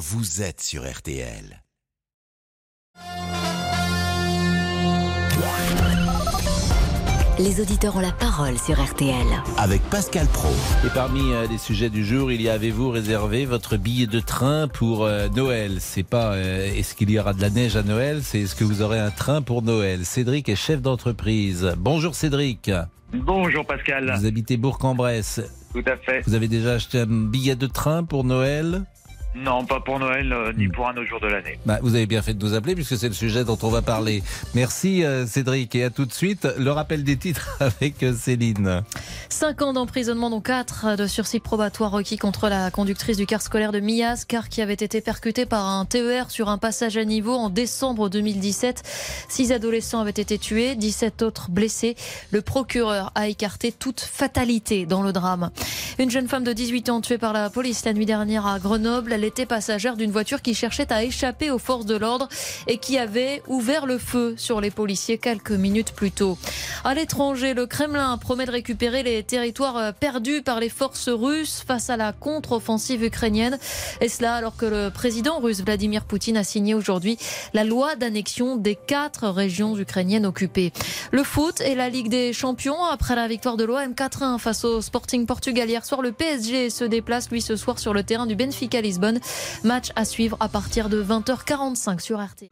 vous êtes sur RTL. Les auditeurs ont la parole sur RTL. Avec Pascal Pro. Et parmi euh, les sujets du jour, il y a avez-vous réservé votre billet de train pour euh, Noël? C'est pas euh, est-ce qu'il y aura de la neige à Noël, c'est est-ce que vous aurez un train pour Noël? Cédric est chef d'entreprise. Bonjour Cédric. Bonjour Pascal. Vous habitez Bourg-en-Bresse. Tout à fait. Vous avez déjà acheté un billet de train pour Noël? Non, pas pour Noël euh, ni Hmm. pour un autre jour de l'année. Bah, vous avez bien fait de nous appeler puisque c'est le sujet dont on va parler. Merci euh, Cédric et à tout de suite. Le rappel des titres avec euh, Céline. 5 ans d'emprisonnement, dont 4 de sursis probatoire requis contre la conductrice du car scolaire de Millas, car qui avait été percuté par un TER sur un passage à niveau en décembre 2017. 6 adolescents avaient été tués, 17 autres blessés. Le procureur a écarté toute fatalité dans le drame. Une jeune femme de 18 ans tuée par la police la nuit dernière à Grenoble. Elle était passagère d'une voiture qui cherchait à échapper aux forces de l'ordre et qui avait ouvert le feu sur les policiers quelques minutes plus tôt. À l'étranger, le Kremlin promet de récupérer les territoires euh, perdus par les forces russes face à la contre-offensive ukrainienne. Et cela alors que le président russe Vladimir Poutine a signé aujourd'hui la loi d'annexion des quatre régions ukrainiennes occupées. Le foot et la Ligue des Champions après la victoire de l'OM 4-1 face au Sporting Portugal hier soir. Le PSG se déplace lui ce soir sur le terrain du Benfica Lisbonne. Match à suivre à partir de 20h45 sur RT.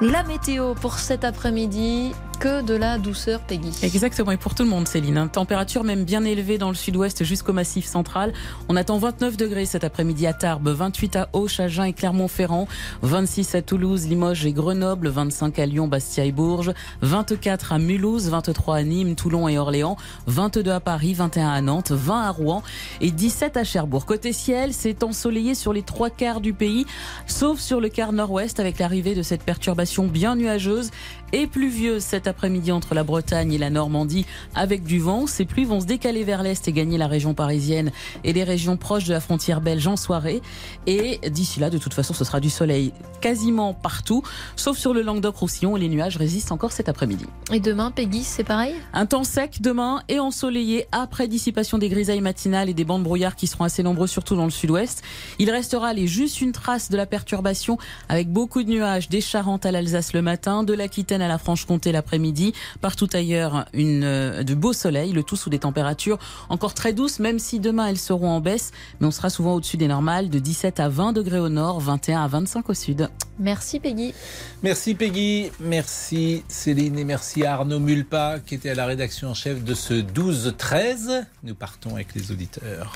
La météo pour cet après-midi, que de la douceur, Peggy. Exactement, et pour tout le monde, Céline. hein. Température même bien élevée dans le sud-ouest jusqu'au massif central. On attend 29 degrés cet après-midi à Tarbes, 28 à Auch, Agen et Clermont-Ferrand, 26 à Toulouse, Limoges et Grenoble, 25 à Lyon, Bastia et Bourges, 24 à Mulhouse, 23 à Nîmes, Toulon et Orléans, 22 à Paris, 21 à Nantes, 20 à Rouen et 17 à Cherbourg. Côté ciel, c'est ensoleillé sur les trois quarts du pays, sauf sur le quart nord-ouest avec l'arrivée de cette perturbation bien nuageuse et pluvieuse cet après-midi entre la Bretagne et la Normandie avec du vent. Ces pluies vont se décaler vers l'est et gagner la région parisienne et les régions proches de la frontière belge en soirée. Et d'ici là, de toute façon, ce sera du soleil quasiment partout, sauf sur le Languedoc-Roussillon et les nuages résistent encore cet après-midi. Et demain, Peggy, c'est pareil? Un temps sec demain et ensoleillé après dissipation des grisailles matinales et des bancs de brouillard qui seront assez nombreux, surtout dans le sud-ouest. Il restera les juste une trace de la perturbation avec beaucoup de nuages des Charentes à l'Alsace le matin, de l'Aquitaine à la Franche-Comté l'après-midi. Partout ailleurs, une, euh, de beau soleil, le tout sous des températures encore très douces, même si demain elles seront en baisse, mais on sera souvent au-dessus des normales, de 17 à 20 degrés au nord, 21 à 25 au sud. Merci, Peggy. Merci Peggy, merci Céline et merci à Arnaud Mulpa qui était à la rédaction en chef de ce 12-13. Nous partons avec les auditeurs.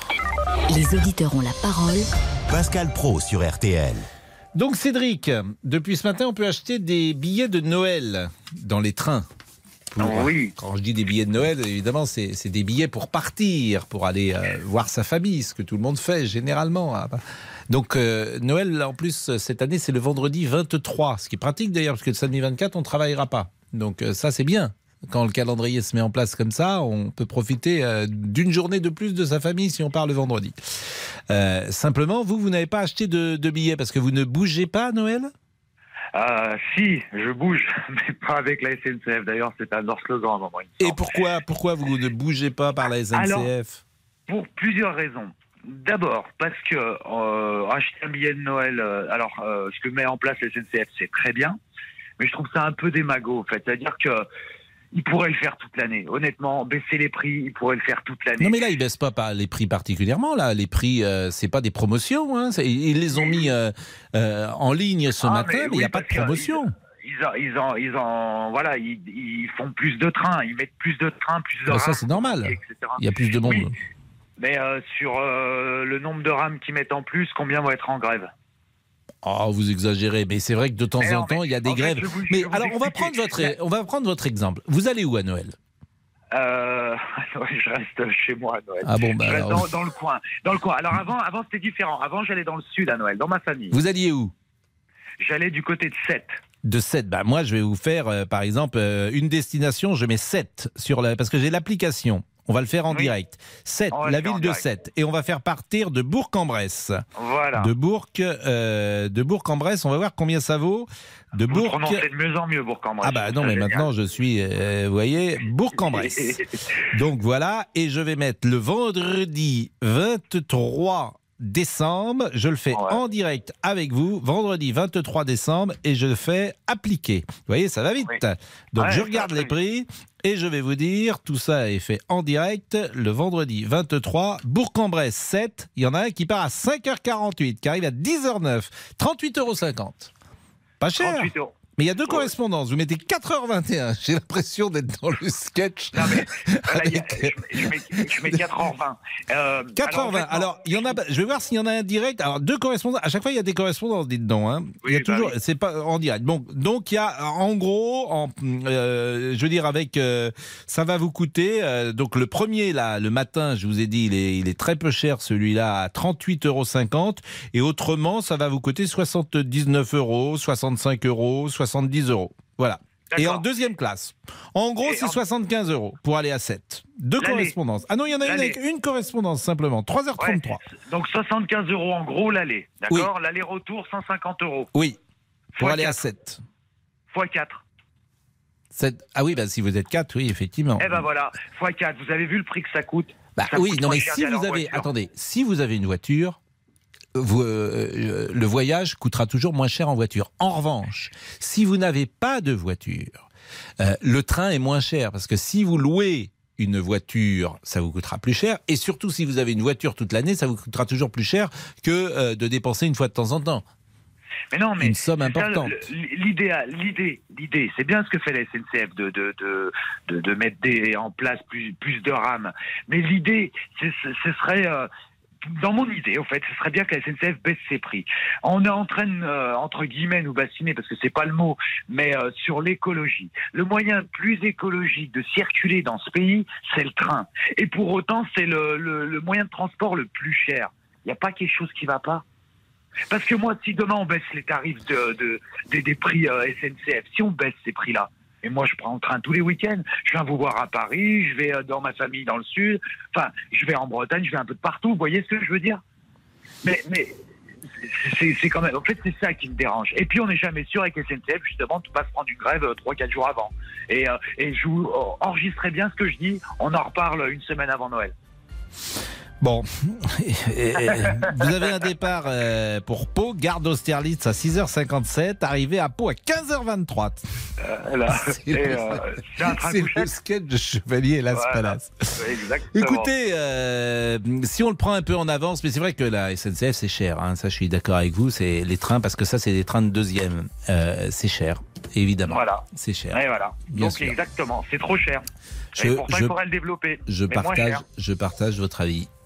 Les auditeurs ont la parole Pascal Pro sur RTL. Donc Cédric, depuis ce matin, on peut acheter des billets de Noël dans les trains. Pour- Oui. Quand je dis des billets de Noël, évidemment, c'est des billets pour partir, pour aller euh, voir sa famille, ce que tout le monde fait généralement. hein. Donc euh, Noël, en plus, cette année, c'est le vendredi 23, ce qui est pratique d'ailleurs, parce que le samedi 24, on ne travaillera pas. Donc euh, ça, c'est bien. Quand le calendrier se met en place comme ça, on peut profiter euh, d'une journée de plus de sa famille si on part le vendredi. Euh, simplement, vous, vous n'avez pas acheté de, de billets parce que vous ne bougez pas à Noël? Euh, si, je bouge, mais pas avec la SNCF. D'ailleurs, c'est un de leurs slogans. à un moment, Et pourquoi, pourquoi vous ne bougez pas par la SNCF Alors, Pour plusieurs raisons. D'abord, parce que euh, acheter un billet de Noël, euh, alors euh, ce que met en place la SNCF, c'est très bien, mais je trouve ça un peu démago, en fait. C'est-à-dire que ils pourraient le faire toute l'année. Honnêtement, baisser les prix, ils pourraient le faire toute l'année. Non mais là ils baissent pas les prix particulièrement là les prix euh, c'est pas des promotions hein. Ils les ont mis euh, euh, en ligne ce Ah, matin mais il n'y a pas de promotion. Ils en, ils en, ils en, voilà, ils, ils font plus de trains, ils mettent plus de trains, plus de Bah, ça c'est normal. etc. Il y a plus de monde. Oui. Mais euh, sur le nombre de rames qu'ils mettent en plus, combien vont être en grève? Oh vous exagérez mais c'est vrai que de temps Mais en en temps il y a des en fait, grèves. vous- mais alors on va expliquer. prendre votre on va prendre votre exemple. Vous allez où à Noël? Euh, Je reste chez moi à Noël. Ah bon bah je reste alors, dans, dans le coin. Dans le coin. Alors avant, avant c'était différent. Avant, j'allais dans le sud à Noël, dans ma famille. vous alliez où? J'allais du côté de Sète. de 7. Bah, moi, je vais vous faire, euh, par exemple, euh, une destination, je mets 7 sur la, parce que j'ai l'application. On va le faire en Oui. direct. 7, On va la ville de. 7. Et on va faire partir de Bourg-en-Bresse. Voilà. De Bourg, euh, de Bourg-en-Bresse, on va voir combien ça vaut. De Vous Bourg. de mieux en mieux Bourg-en-Bresse. Ah bah non, mais maintenant je suis, euh, vous voyez, Bourg-en-Bresse. Donc voilà, et je vais mettre le vendredi 23 décembre. Je le fais Ouais. en direct avec vous, vendredi 23 décembre, et je le fais appliquer. Vous voyez, ça va vite. Oui. Donc Ouais, je regarde les prix. Et je vais vous dire, tout ça est fait en direct le vendredi 23. Bourg-en-Bresse 7. Il y en a un qui part à 5h48, qui arrive à 10h09. 38,50 euros. Pas cher. 38 euros. Mais il y a deux correspondances. Vous mettez 4h21. J'ai l'impression d'être dans le sketch. Non, mais voilà, a- Avec- je, mets, je mets 4h20. Euh, 4h20. en fait. Alors, il y en a. Je vais voir s'il y en a un direct. Alors, deux correspondances. À chaque fois, il y a des correspondances, dites donc. Hein. il y a Oui, bah toujours. oui. C'est pas en direct. Bon, donc il y a en gros, en, euh, je veux dire avec, euh, ça va vous coûter. euh, donc le premier là, le matin, je vous ai dit, il est, il est très peu cher celui-là, à 38,50 euros. Et autrement, ça va vous coûter 79 euros, 65 euros, 70 euros. Voilà. Et en deuxième classe. En gros, c'est en- 75 euros pour aller à 7. Deux correspondances. Ah non, il y en a une avec une correspondance simplement. 3h33. Ouais, donc 75 euros en gros l'aller. D'accord L'aller-retour 150 euros. Oui. Pour Fois aller à quatre. 7. Fois 4. Ah oui, bah, si vous êtes 4, oui, effectivement. Eh ben voilà, fois 4. Vous avez vu le prix que ça coûte? Bah ça oui, coûte non mais si vous avez, voiture. attendez, si vous avez une voiture, vous, euh, euh, le voyage coûtera toujours moins cher en voiture. En revanche, si vous n'avez pas de voiture, euh, le train est moins cher parce que si vous louez une voiture, ça vous coûtera plus cher. Et surtout, si vous avez une voiture toute l'année, ça vous coûtera toujours plus cher que euh, de dépenser une fois de temps en temps. Mais non, mais Une somme importante. l'idée, l'idée, c'est bien ce que fait la SNCF de de de de, mettre des, en place plus plus de rames. Mais l'idée, ce ce serait euh, dans mon idée, au fait, ce serait bien que la SNCF baisse ses prix. On est en train euh, entre guillemets, nous bassiner, parce que c'est pas le mot, mais euh, sur l'écologie. Le moyen plus écologique de circuler dans ce pays, c'est le train. Et pour autant, c'est le, moyen de transport le plus cher. Il n'y a pas quelque chose qui va pas parce que moi, si demain on baisse les tarifs de, de- des, des prix euh, SNCF, si on baisse ces prix-là, et moi je prends le train tous les week-ends, je viens vous voir à Paris, je vais euh, dans ma famille dans le sud, enfin, je vais en Bretagne, je vais un peu de partout, vous voyez ce que je veux dire? Mais, mais c'est quand même, en fait, c'est ça qui me dérange. Et puis on n'est jamais sûr avec SNCF, justement, de pas se prendre une grève euh, 3-4 jours avant. Et, euh, et je vous euh, enregistrez bien ce que je dis, on en reparle une semaine avant Noël. Bon, vous avez un départ euh, pour Pau, gare d'Austerlitz à 6h57, arrivé à Pau à 15h23. Euh, là, C'est le- euh, le sketch de Chevalier Las Voilà. Exactement. Écoutez, euh, si on le prend un peu en avance, mais c'est vrai que la SNCF c'est cher, hein, ça je suis d'accord avec vous, c'est les trains parce que ça c'est des trains de deuxième, Euh, c'est cher, évidemment, Voilà. c'est cher. Et voilà. Bien Donc sûr. exactement, c'est trop cher. Je- et pourtant, je- il faudrait le développer. Je mais moins partage, cher. je partage votre avis.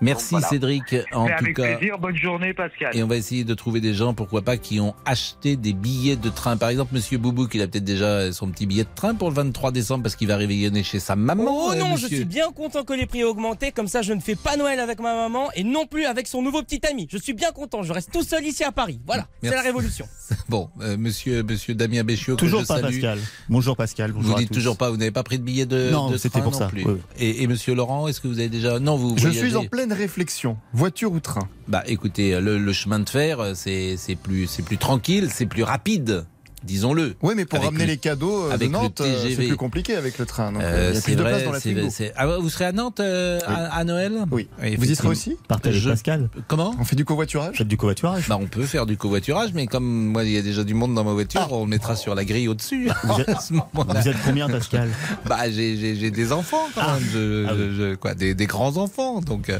Merci voilà. Cédric, en mais tout avec cas. plaisir, bonne journée Pascal. Et on va essayer de trouver des gens, pourquoi pas, qui ont acheté des billets de train. Par exemple, Monsieur Boubou, qui a peut-être déjà son petit billet de train pour le 23 décembre parce qu'il va réveillonner chez sa maman. Oh euh, non, je suis bien content que les prix aient augmenté, comme ça je ne fais pas Noël avec ma maman et non plus avec son nouveau petit ami. Je suis bien content, je reste tout seul ici à Paris. Voilà, c'est la révolution. Bon, euh, Monsieur, Monsieur Damien Béchiot, que Toujours je pas salue. Pascal. Bonjour Pascal. Bonjour Vous à dites tous. toujours pas, vous n'avez pas pris de billet de, Non, de c'était train pour non ça, plus. oui. Et, et Monsieur Laurent, est-ce que vous avez déjà Non, vous. Je voyagez suis en pleine réflexion. Voiture ou train? Bah, écoutez, le, chemin de fer, euh, c'est plus c'est plus tranquille, c'est plus rapide, disons-le. Oui, mais pour Avec ramener le- les cadeaux euh, de avec le Nantes, euh, c'est plus compliqué avec le train. Donc, Euh, il y a plus de place dans la frigo. Ah, vous serez à Nantes euh, Oui. à, à Noël Oui. Oui, Vous y serez aussi Partagez Je- Pascal. Comment On fait du covoiturage Faites du covoiturage. bah, on peut faire du covoiturage, mais comme moi il y a déjà du monde dans ma voiture, on le mettra sur la grille au-dessus. Vous êtes- à ce moment-là. Vous êtes combien Pascal Bah, j'ai, j'ai, j'ai des enfants quand même, je- Ah oui. je- je- quoi, des, des grands enfants. Donc, euh.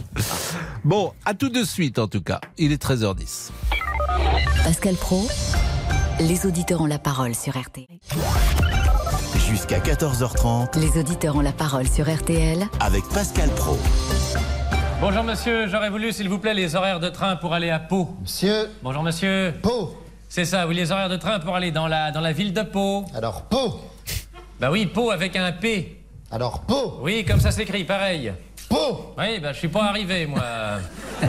bon, à tout de suite en tout cas. Il est 13h10. Pascal Pro, les auditeurs ont la parole sur RTL. Jusqu'à 14h30 Les auditeurs ont la parole sur RTL avec Pascal Pro. Bonjour monsieur, j'aurais voulu s'il vous plaît les horaires de train pour aller à Pau. Monsieur Bonjour monsieur. Pau. C'est ça, oui, les horaires de train pour aller dans la, dans la ville de Pau. Alors Pau. Bah oui, Pau avec un P. Alors Pau. Oui, comme ça s'écrit, pareil. Oui, bah je suis pas arrivé moi.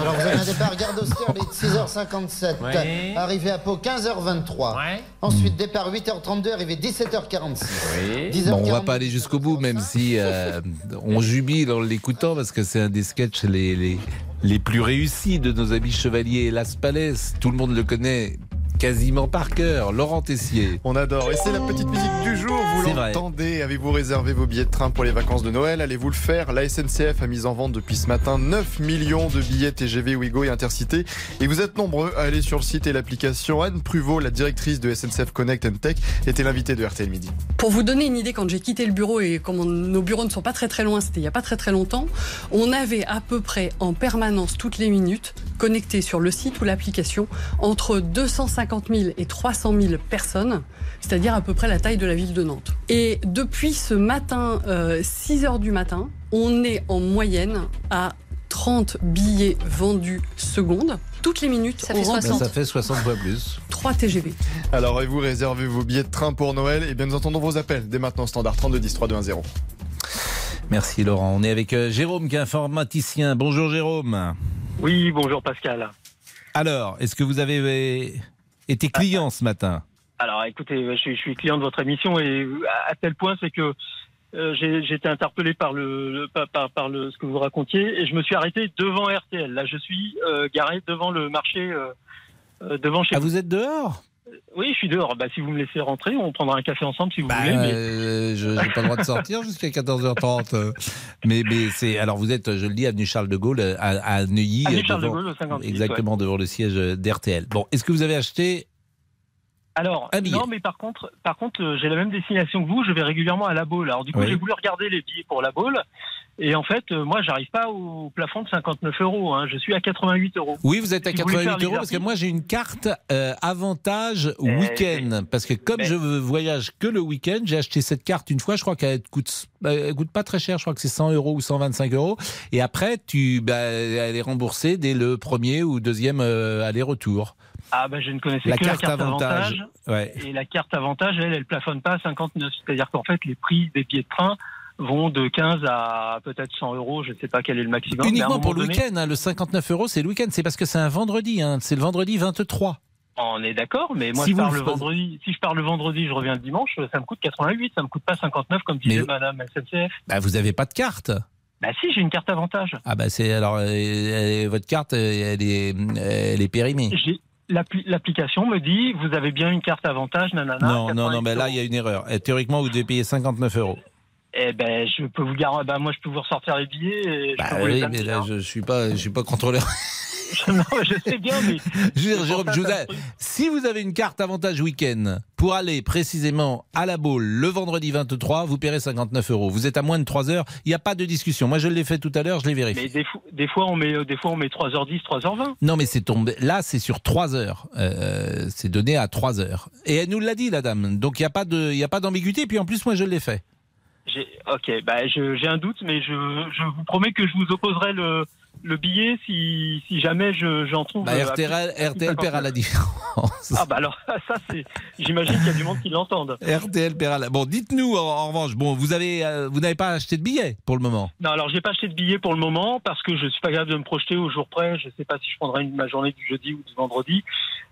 Alors vous avez un départ gare d'Austerlitz 6h57. Oui. Arrivé à Pau 15h23. Ouais. Ensuite départ 8h32, arrivé 17h46. Oui. 10h42, Bon, on va pas aller jusqu'au bout, même si euh, on jubile en l'écoutant, parce que c'est un des sketchs les, les, les plus réussis de nos amis chevaliers Las Palais. Tout le monde le connaît quasiment par cœur. Laurent Tessier. On adore. Et c'est la petite musique du jour. Vous l'entendez Avez-vous réservé vos billets de train pour les vacances de Noël? Allez-vous le faire? La SNCF a mis en vente depuis ce matin 9 millions de billets TGV, Ouigo et Intercité. Et vous êtes nombreux à aller sur le site et l'application. Anne Pruvot, la directrice de SNCF Connect and Tech, était l'invitée de RTL Midi. Pour vous donner une idée, quand j'ai quitté le bureau et comme on- nos bureaux ne sont pas très très loin, c'était il n'y a pas très très longtemps, on avait à peu près en permanence toutes les minutes connectés sur le site ou l'application entre 250 000 et 300 000 personnes, c'est-à-dire à peu près la taille de la ville de Nantes. Et depuis ce matin, euh, 6 heures du matin, on est en moyenne à 30 billets vendus seconde. Toutes les minutes, Ça on fait rentre 60. Ça fait 60 fois plus. 3 TGV. Alors, avez-vous réservé vos billets de train pour Noël Et bien, nous entendons vos appels dès maintenant, standard 32 10 3210. Merci Laurent. On est avec euh, Jérôme qui est informaticien. Bonjour Jérôme. Oui, bonjour Pascal. Alors, est-ce que vous avez euh, été client ce matin? Alors écoutez, je, suis- je suis client de votre émission et à, à tel point c'est que euh, j'ai été interpellé par le, par, le ce que vous racontiez et je me suis arrêté devant RTL. Là, je suis euh, garé devant le marché, euh, euh, devant chez Ah, vous êtes dehors? Oui, je suis dehors. Bah, si vous me laissez rentrer, on prendra un café ensemble si vous Bah, voulez. mais- euh, je n'ai pas le droit de sortir jusqu'à 14h30. euh. Mais, mais c'est. Alors, vous êtes, je le dis, avenue Charles de Gaulle, à, à Neuilly. Avenue euh, Charles de devant- Gaulle, au 56, Exactement, devant le siège euh, d'RTL. Bon, est-ce que vous avez acheté. Alors, non, mais par contre, par contre, euh, j'ai la même destination que vous. Je vais régulièrement à la Baule. Alors, du coup, Oui. j'ai voulu regarder les billets pour la Baule. Et en fait, euh, moi, j'arrive pas au plafond de 59 euros. hein. Je suis à 88 euros. Oui, vous êtes à Si vous voulez 88 faire euros parce que moi j'ai une carte euh, avantage Eh, week-end. Parce que comme je voyage que le week-end, j'ai acheté cette carte une fois. Je crois qu'elle coûte, euh, elle coûte pas très cher. Je crois que c'est 100 euros ou 125 euros. Et après, tu, bah, elle est remboursée dès le premier ou deuxième euh, aller-retour. Ah, bah, je ne connaissais La que carte la carte avantage. avantage. Ouais. Et la carte avantage, elle, elle plafonne pas à 59. C'est-à-dire qu'en fait, les prix des billets de train vont de 15 à peut-être 100 euros. Je ne sais pas quel est le maximum. Uniquement pour le donné- week-end. hein, le 59 euros, c'est le week-end. C'est parce que c'est un vendredi. hein, c'est le vendredi 23. On est d'accord, mais moi Si je vous pars le vendredi. Si je pars le vendredi, je reviens le dimanche, ça me coûte 88, ça me coûte pas 59 comme disait Mais- Madame SNCF. Bah, vous n'avez pas de carte. Bah si, j'ai une carte avantage. Ah bah c'est alors euh, euh, votre carte, euh, elle est, elle est périmée. L'application me dit vous avez bien une carte avantage, nanana. Non, non, non, 88 mais là, il y a une erreur. Théoriquement, vous devez payer 59 euros. Eh ben, je peux vous garantir. Bah moi, je peux vous ressortir les billets. Et je Bah peux vous les oui, mais là, hein. je suis pas, je suis pas contrôleur. non, je sais bien, mais Je Jérôme, je vous si vous avez une carte avantage week-end pour aller précisément à la Baule le vendredi 23, vous paierez 59 euros. Vous êtes à moins de 3 heures. Il n'y a pas de discussion. Moi, je l'ai fait tout à l'heure, je l'ai vérifié. mais des, fo- des fois on met des fois on met 3h10, 3h20. Non, mais c'est tombé. Là, c'est sur 3 heures. Euh, c'est donné à 3 heures. Et elle nous l'a dit, la dame. Donc, il n'y a pas a d'ambiguïté. Puis en plus, moi, je l'ai fait. Ok, bah j'ai un doute, mais je, je vous promets que je vous opposerai le, le billet si, si jamais je- j'en trouve. Bah, euh, RTL, à RTL paiera la différence. Ah bah alors ça c'est, j'imagine qu'il y a du monde qui l'entende. RTL paiera la. Bon, dites-nous en, en revanche. Bon, vous avez, euh, vous n'avez pas acheté de billets pour le moment? Non alors j'ai pas acheté de billet pour le moment parce que je suis pas capable de me projeter au jour près. Je sais pas si je prendrai une, ma journée du jeudi ou du vendredi.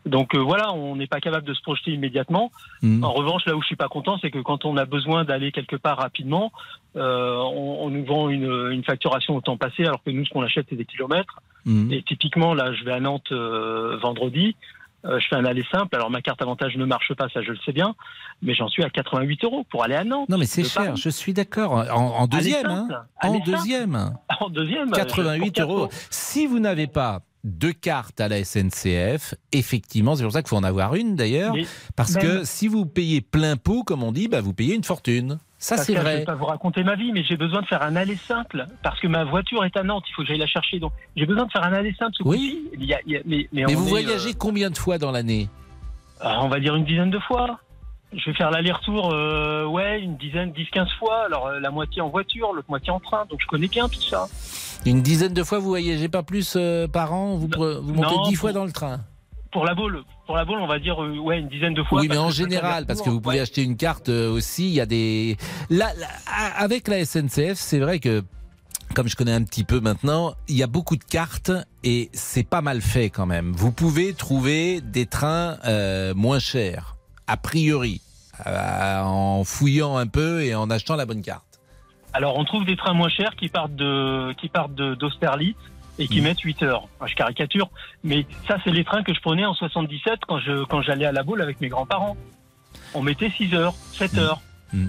Donc euh, voilà, on n'est pas capable de se projeter immédiatement. Mhm. En revanche, là où je suis pas content, c'est que quand on a besoin d'aller quelque part rapidement, euh, on, on nous vend une, une facturation au temps passé, alors que nous, ce qu'on achète, c'est des kilomètres. Mhm. Et typiquement, là, je vais à Nantes euh, vendredi. je fais un aller simple. Alors ma carte avantage ne marche pas, ça je le sais bien, mais j'en suis à 88 euros pour aller à Nantes. Non, mais c'est cher. Paris. Je suis d'accord. En, en deuxième, simple. hein. En deuxième. En deuxième, euh, 88 pour quatre euros. Si vous n'avez pas de carte à la SNCF, effectivement, c'est pour ça qu'il faut en avoir une d'ailleurs, parce même- que si vous payez plein pot, comme on dit, bah, vous payez une fortune. Ça, c'est que Je vrai. vais pas vous raconter ma vie, mais j'ai besoin de faire un aller simple parce que ma voiture est à Nantes. Il faut que j'aille la chercher. Donc j'ai besoin de faire un aller simple. Ce Oui. coup-ci. Il y a- il y a- mais, mais vous voyagez euh, combien de fois dans l'année? Ah, on va dire une dizaine de fois. Je vais faire l'aller-retour, euh, ouais, une dizaine, 10-15 fois. Alors euh, la moitié en voiture, l'autre moitié en train. Donc je connais bien tout ça. Une dizaine de fois, vous voyagez pas plus euh, par an? Vous, vous montez Non, dix fois dans le train? Pour la boule, pour la boule, on va dire euh, ouais une dizaine de fois. Oui, mais en général, parce que vous pouvez Ouais. acheter une carte euh, aussi, il y a des... Là, là, avec la SNCF, c'est vrai que, comme je connais un petit peu maintenant, il y a beaucoup de cartes et c'est pas mal fait quand même. Vous pouvez trouver des trains euh, moins chers, a priori, euh, en fouillant un peu et en achetant la bonne carte. Alors on trouve des trains moins chers qui partent de qui partent d'Austerlitz et Mm. qui mettent 8 heures. Enfin, je caricature, mais ça c'est les trains que je prenais en 77 quand je quand j'allais à la boule avec mes grands-parents. On mettait 6 heures, 7 Mm. heures. Mm.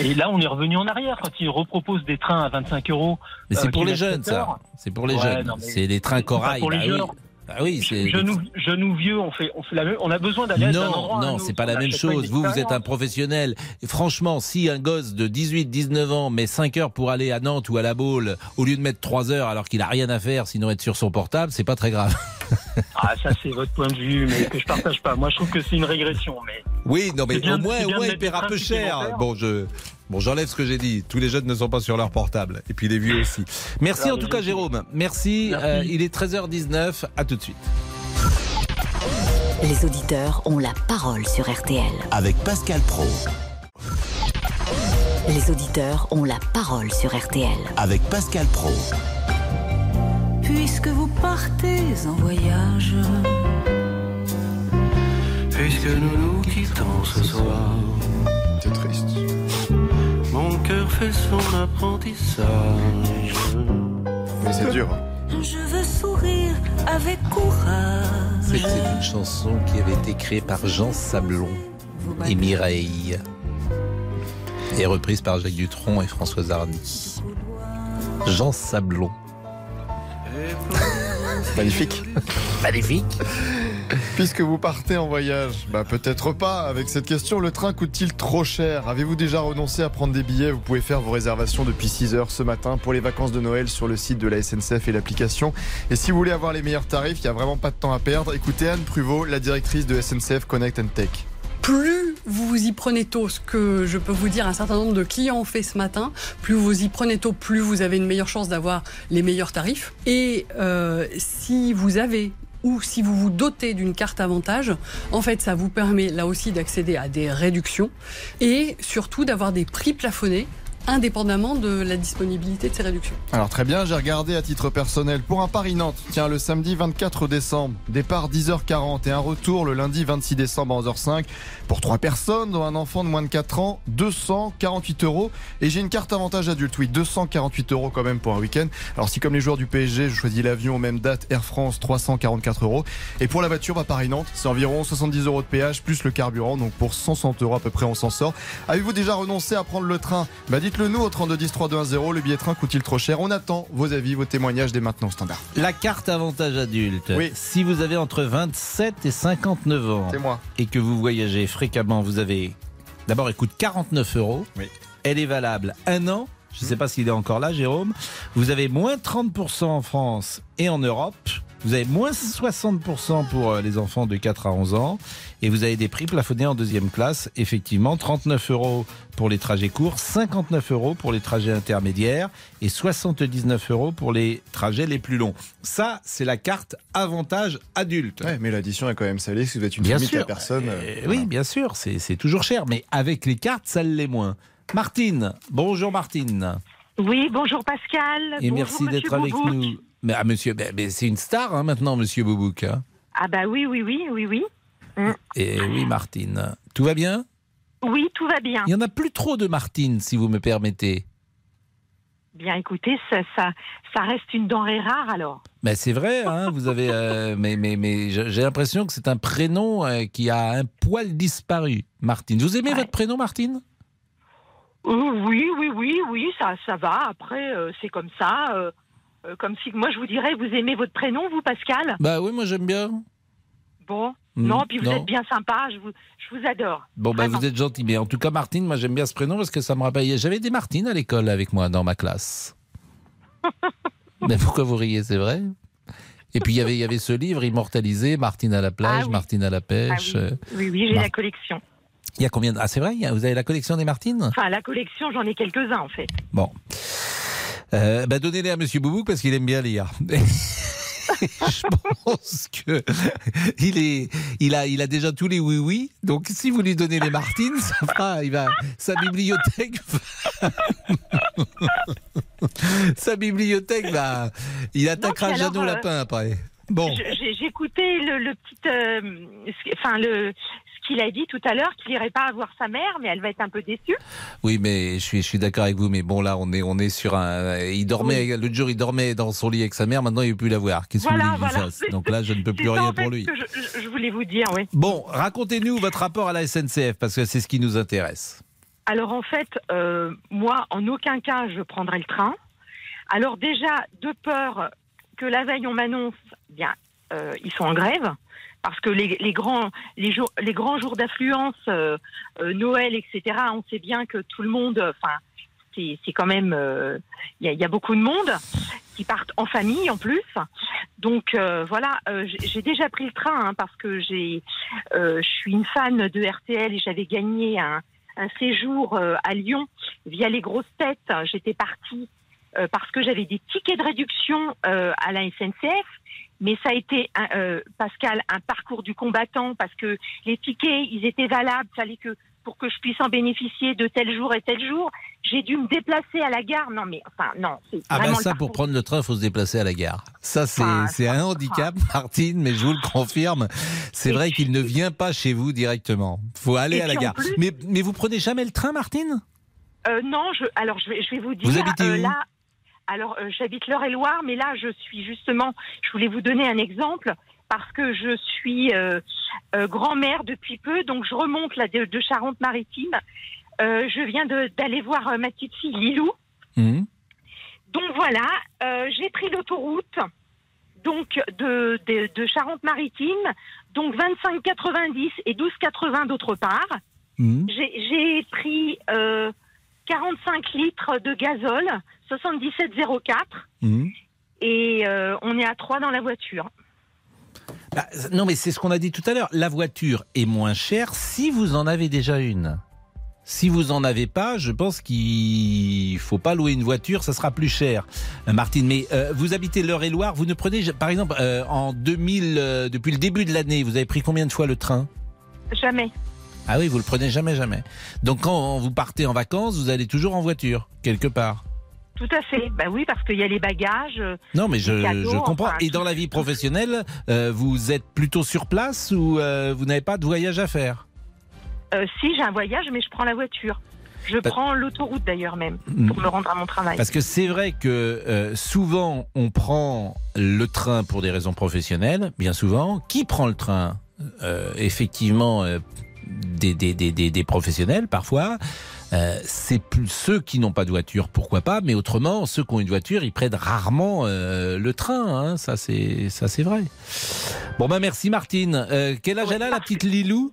Et là, on est revenu en arrière quand ils reproposent des trains à 25 euros. Mais c'est euh, pour les jeunes, 7 ça. C'est pour les jeunes. C'est les trains corail. pour les bah jeunes. oui. Bah oui, c'est. Genoux, genoux vieux, on fait, on fait la même. On a besoin d'aller Non, endroit à un non, autre. c'est pas la même chose. Vous, vous êtes un professionnel. Et franchement, si un gosse de 18, 19 ans met 5 heures pour aller à Nantes ou à la Baule, au lieu de mettre 3 heures alors qu'il a rien à faire, sinon être sur son portable, c'est pas très grave. Ah, ça, c'est votre point de vue, mais que je partage pas. Moi, je trouve que c'est une régression, mais. Oui, non, mais bien- au moins, de il paiera peu cher. Bon, je. Bon, j'enlève ce que j'ai dit. Tous les jeunes ne sont pas sur leur portable. Et puis les vieux aussi. Merci Ah, en tout cas, Jérôme. Merci. Merci. Euh, il est 13h19. À tout de suite. Les auditeurs ont la parole sur RTL. Avec Pascal Pro. Les auditeurs ont la parole sur RTL. Avec Pascal Pro. Puisque vous partez en voyage, puisque nous nous quittons ce soir, C'est triste. mon cœur fait son apprentissage. Mais c'est dur. Je veux sourire avec courage. C'est c'est une chanson qui avait été créée par Jean Sablon et Mireille. Et reprise par Jacques Dutronc et Françoise Hardy. Jean Sablon. Magnifique. Magnifique. Puisque vous partez en voyage, bah peut-être pas. Avec cette question, le train coûte-t-il trop cher? Avez-vous déjà renoncé à prendre des billets? Vous pouvez faire vos réservations depuis 6 heures ce matin pour les vacances de Noël sur le site de la SNCF et l'application. Et si vous voulez avoir les meilleurs tarifs, il n'y a vraiment pas de temps à perdre. Écoutez Anne Pruvot, la directrice de SNCF Connect and Tech. Plus vous vous y prenez tôt, ce que je peux vous dire, un certain nombre de clients ont fait ce matin, plus vous y prenez tôt, plus vous avez une meilleure chance d'avoir les meilleurs tarifs. Et euh, si vous avez ou si vous vous dotez d'une carte avantage, en fait, ça vous permet là aussi d'accéder à des réductions et surtout d'avoir des prix plafonnés indépendamment de la disponibilité de ces réductions. Alors très bien, j'ai regardé à titre personnel pour un Paris-Nantes. Tiens, le samedi 24 décembre, départ 10h40 et un retour le lundi 26 décembre à 11h05 pour trois personnes, dont un enfant de moins de 4 ans, 248 euros. Et j'ai une carte avantage adulte, oui, 248 euros quand même pour un week-end. Alors si comme les joueurs du PSG, je choisis l'avion aux mêmes dates, Air France 344 euros. Et pour la voiture à Paris-Nantes, c'est environ 70 euros de péage plus le carburant, donc pour 160 euros à peu près on s'en sort. Avez-vous déjà renoncé à prendre le train? Bah dites-le nous au 3210 3210, le billet train coûte-t-il trop cher? On attend vos avis, vos témoignages dès maintenant au standard. La carte avantage adulte. Oui. Si vous avez entre 27 et 59 ans moi. et que vous voyagez fréquemment, vous avez. D'abord, elle coûte 49 euros. Oui. Elle est valable un an. Je ne sais pas s'il est encore là, Jérôme. Vous avez moins 30% en France et en Europe. Vous avez moins 60% pour euh, les enfants de 4 à 11 ans. Et vous avez des prix plafonnés en deuxième classe. Effectivement, 39 euros pour les trajets courts, 59 euros pour les trajets intermédiaires et 79 euros pour les trajets les plus longs. Ça, c'est la carte avantage adulte. Ouais, mais l'addition est quand même salée si vous êtes une Bien limite sûr. à personne. Euh, oui, bien sûr, c'est toujours cher, mais avec les cartes, ça l'est moins. Martine, bonjour Martine, Oui, bonjour Pascal. et Bonjour, merci d'être avec nous. Mais, ah, monsieur, c'est une star hein, maintenant, monsieur Boubouk. hein. Ah bah oui, oui, oui, oui, oui. Mm. Et oui, Martine. Tout va bien? Oui, tout va bien. Il n'y en a plus trop de Martine, si vous me permettez. Bien, écoutez, ça, ça, ça reste une denrée rare alors. Mais c'est vrai, hein, vous avez. euh, mais mais, mais j'ai l'impression que c'est un prénom euh, qui a un poil disparu, Martine. Vous aimez votre prénom, Martine? Euh, oui, oui, oui, oui, ça, ça va. Après, c'est comme ça. Euh, comme si, moi, je vous dirais, vous aimez votre prénom, vous, Pascal? Bah oui, moi j'aime bien. Bon. Mm, non, puis vous non. êtes bien sympa. Je vous, je vous adore. Bon, bah, Vraiment. vous êtes gentil. Mais en tout cas, Martine, moi, j'aime bien ce prénom parce que ça me rappelle. J'avais des Martines à l'école avec moi dans ma classe. mais pourquoi vous riez C'est vrai? Et puis, il y avait- il y avait ce livre immortalisé Martine à la plage, Ah oui. Martine à la Ah pêche. oui, Euh, oui, oui, j'ai Mar- la collection. Il y a combien de... Ah, c'est vrai Vous avez la collection des Martines? Enfin, la collection, j'en ai quelques-uns, en fait. Bon. Euh, bah, donnez-les à Monsieur Boubouk parce qu'il aime bien lire. Je pense que il est, il a, il a déjà tous les oui oui. Donc si vous lui donnez les Martines, ça fera, il va, sa bibliothèque, sa bibliothèque va, il attaquera puis alors, Jeannot euh, Lapin après. Bon. Écouté le, le petit, euh, enfin le, qu'il a dit tout à l'heure, qu'il irait pas voir sa mère, mais elle va être un peu déçue. Oui, mais je suis, je suis d'accord avec vous. Mais bon, là, on est, on est sur un. Il dormait l'autre jour, il dormait dans son lit avec sa mère. Maintenant, il ne peut plus la voir. Qu'est-ce Voilà, que voilà. Donc là, je ne peux plus rien en fait, pour lui. je, je- je voulais vous dire, oui. Bon, racontez-nous votre rapport à la SNCF parce que c'est ce qui nous intéresse. Alors en fait, euh, moi, en aucun cas, je prendrai le train. Alors déjà, de peur que la veille on m'annonce, bien, euh, ils sont en grève. Parce que les, les grands, les, jours, les grands jours d'affluence, euh, euh, Noël, etc., on sait bien que tout le monde, enfin, c'est c'est quand même, euh, il y, a, il y a beaucoup de monde qui partent en famille en plus. Donc euh, voilà, euh, j'ai déjà pris le train hein, parce que j'ai, euh, je suis une fan de RTL et j'avais gagné un, un séjour euh, à Lyon via les grosses têtes. J'étais partie euh, parce que j'avais des tickets de réduction euh, à la SNCF. Mais ça a été, euh, Pascal, un parcours du combattant parce que les tickets, ils étaient valables. Fallait que pour que je puisse en bénéficier de tel jour et tel jour, j'ai dû me déplacer à la gare. Non, mais enfin, non. Ah le ça, pour prendre le train, il faut se déplacer à la gare. Ça, c'est Ah, un handicap, Martine, mais je vous le confirme. C'est vrai qu'il ne vient pas chez vous directement. faut aller à la gare. plus- Mais, mais vous prenez jamais le train, Martine? Euh, non, je, alors je vais, je vais vous dire. Vous habitez euh, où? là, alors euh, j'habite l'Eure-et-Loire, mais là je suis justement. Je voulais vous donner un exemple parce que je suis euh, euh, grand-mère depuis peu, donc je remonte là de, de Charente-Maritime. Je viens d'aller voir ma petite fille Lilou. Mhm. Donc voilà, j'ai pris l'autoroute donc de, de, de Charente-Maritime, donc 25,90 et 12,80 d'autre part. Mhm. J'ai j'ai pris euh, 45 litres de gazole, 77,04 Mhm. et euh, on est à 3 dans la voiture. Bah, non, mais c'est ce qu'on a dit tout à l'heure. La voiture est moins chère si vous en avez déjà une. Si vous en avez pas, je pense qu'il faut pas louer une voiture, ça sera plus cher. Euh, Martine, mais euh, vous habitez l'Eure-et-Loire, vous ne prenez, par exemple, euh, en 2000, euh, depuis le début de l'année, vous avez pris combien de fois le train? Jamais. Ah oui, vous le prenez jamais, jamais. Donc quand vous partez en vacances, vous allez toujours en voiture, quelque part. Tout à fait. Bah oui, parce qu'il y a les bagages. euh, Non, mais je, les cadeaux, je comprends. enfin, Et dans la vie professionnelle, euh, vous êtes plutôt sur place ou euh, vous n'avez pas de voyage à faire? Euh, si j'ai un voyage, mais je prends la voiture. Je prends l'autoroute d'ailleurs même Mm. pour me rendre à mon travail. Parce que c'est vrai que euh, souvent on prend le train pour des raisons professionnelles, bien souvent. Qui prend le train? Euh, Effectivement, euh, des, des, des, des, professionnels parfois. Euh, c'est plus ceux qui n'ont pas de voiture, pourquoi pas, mais autrement, ceux qui ont une voiture, ils prennent rarement euh, le train. Hein, ça, c'est ça, c'est vrai. Bon ben merci Martine. Euh, quel âge elle a la petite Lilou?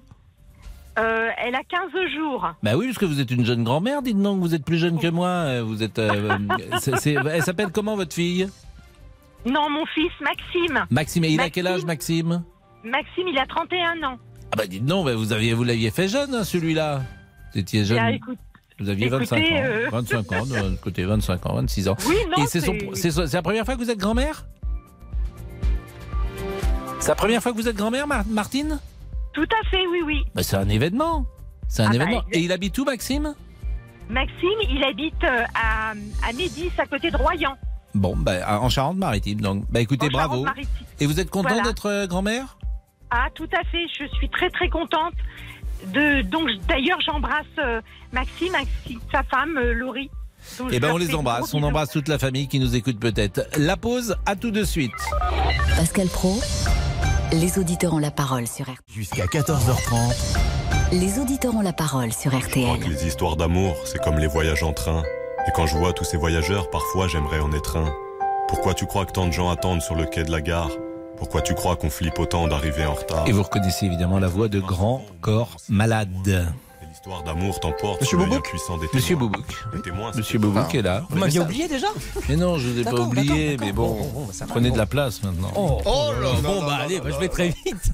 Elle a 15 jours. Bah oui, parce que vous êtes une jeune grand-mère, dites donc, vous êtes plus jeune que moi. Vous êtes. elle s'appelle comment votre fille? Non, mon fils Maxime. Maxime, et il a quel âge Maxime? Maxime, il a 31 ans. Ah bah dites non, bah, vous aviez vous l'aviez fait jeune hein, celui-là. Vous étiez jeune. Écoute, vous aviez écoutez, 25 ans, euh, 25 ans de votre côté, 25 ans, 26 ans. Oui, non, et c'est son- c'est- la première fois que vous êtes grand-mère? C'est la première fois que vous êtes grand-mère, Mar- Martine? Tout à fait, oui, oui. bah, C'est un événement. C'est un Ah bah, événement. Et il habite où, Maxime? Maxime, il habite euh, à, à Médis, à côté de Royan. Bon, bah, en Charente-Maritime. Donc, bah écoutez, En bravo. Et vous êtes content Voilà. d'être euh, grand-mère? Ah, tout à fait. Je suis très, très contente. De, donc, d'ailleurs, j'embrasse euh, Maxime, ainsi que sa femme, euh, Laurie. Eh ben, on les embrasse. On embrasse toute la famille qui nous écoute peut-être. La pause, à tout de suite. Pascal Pro, les auditeurs ont la parole sur RTL. Jusqu'à 14h30. Les auditeurs ont la parole sur Je crois RTL. que les histoires d'amour, c'est comme les voyages en train. Et quand je vois tous ces voyageurs, parfois j'aimerais en être un. Pourquoi tu crois que tant de gens attendent sur le quai de la gare? Pourquoi tu crois qu'on flippe autant d'arriver en retard Et vous reconnaissez évidemment la voix de Grand Corps Malade. L'histoire d'amour t'emporte Monsieur Boubouk Monsieur. Boubouk. Monsieur Boubouk est là. Vous m'aviez oublié déjà Mais non, je vous ai pas oublié, mais bon, Bon, bon, ça va, prenez bon. de la place maintenant. Oh, Oh là là bon bah allez, bah, je vais très vite.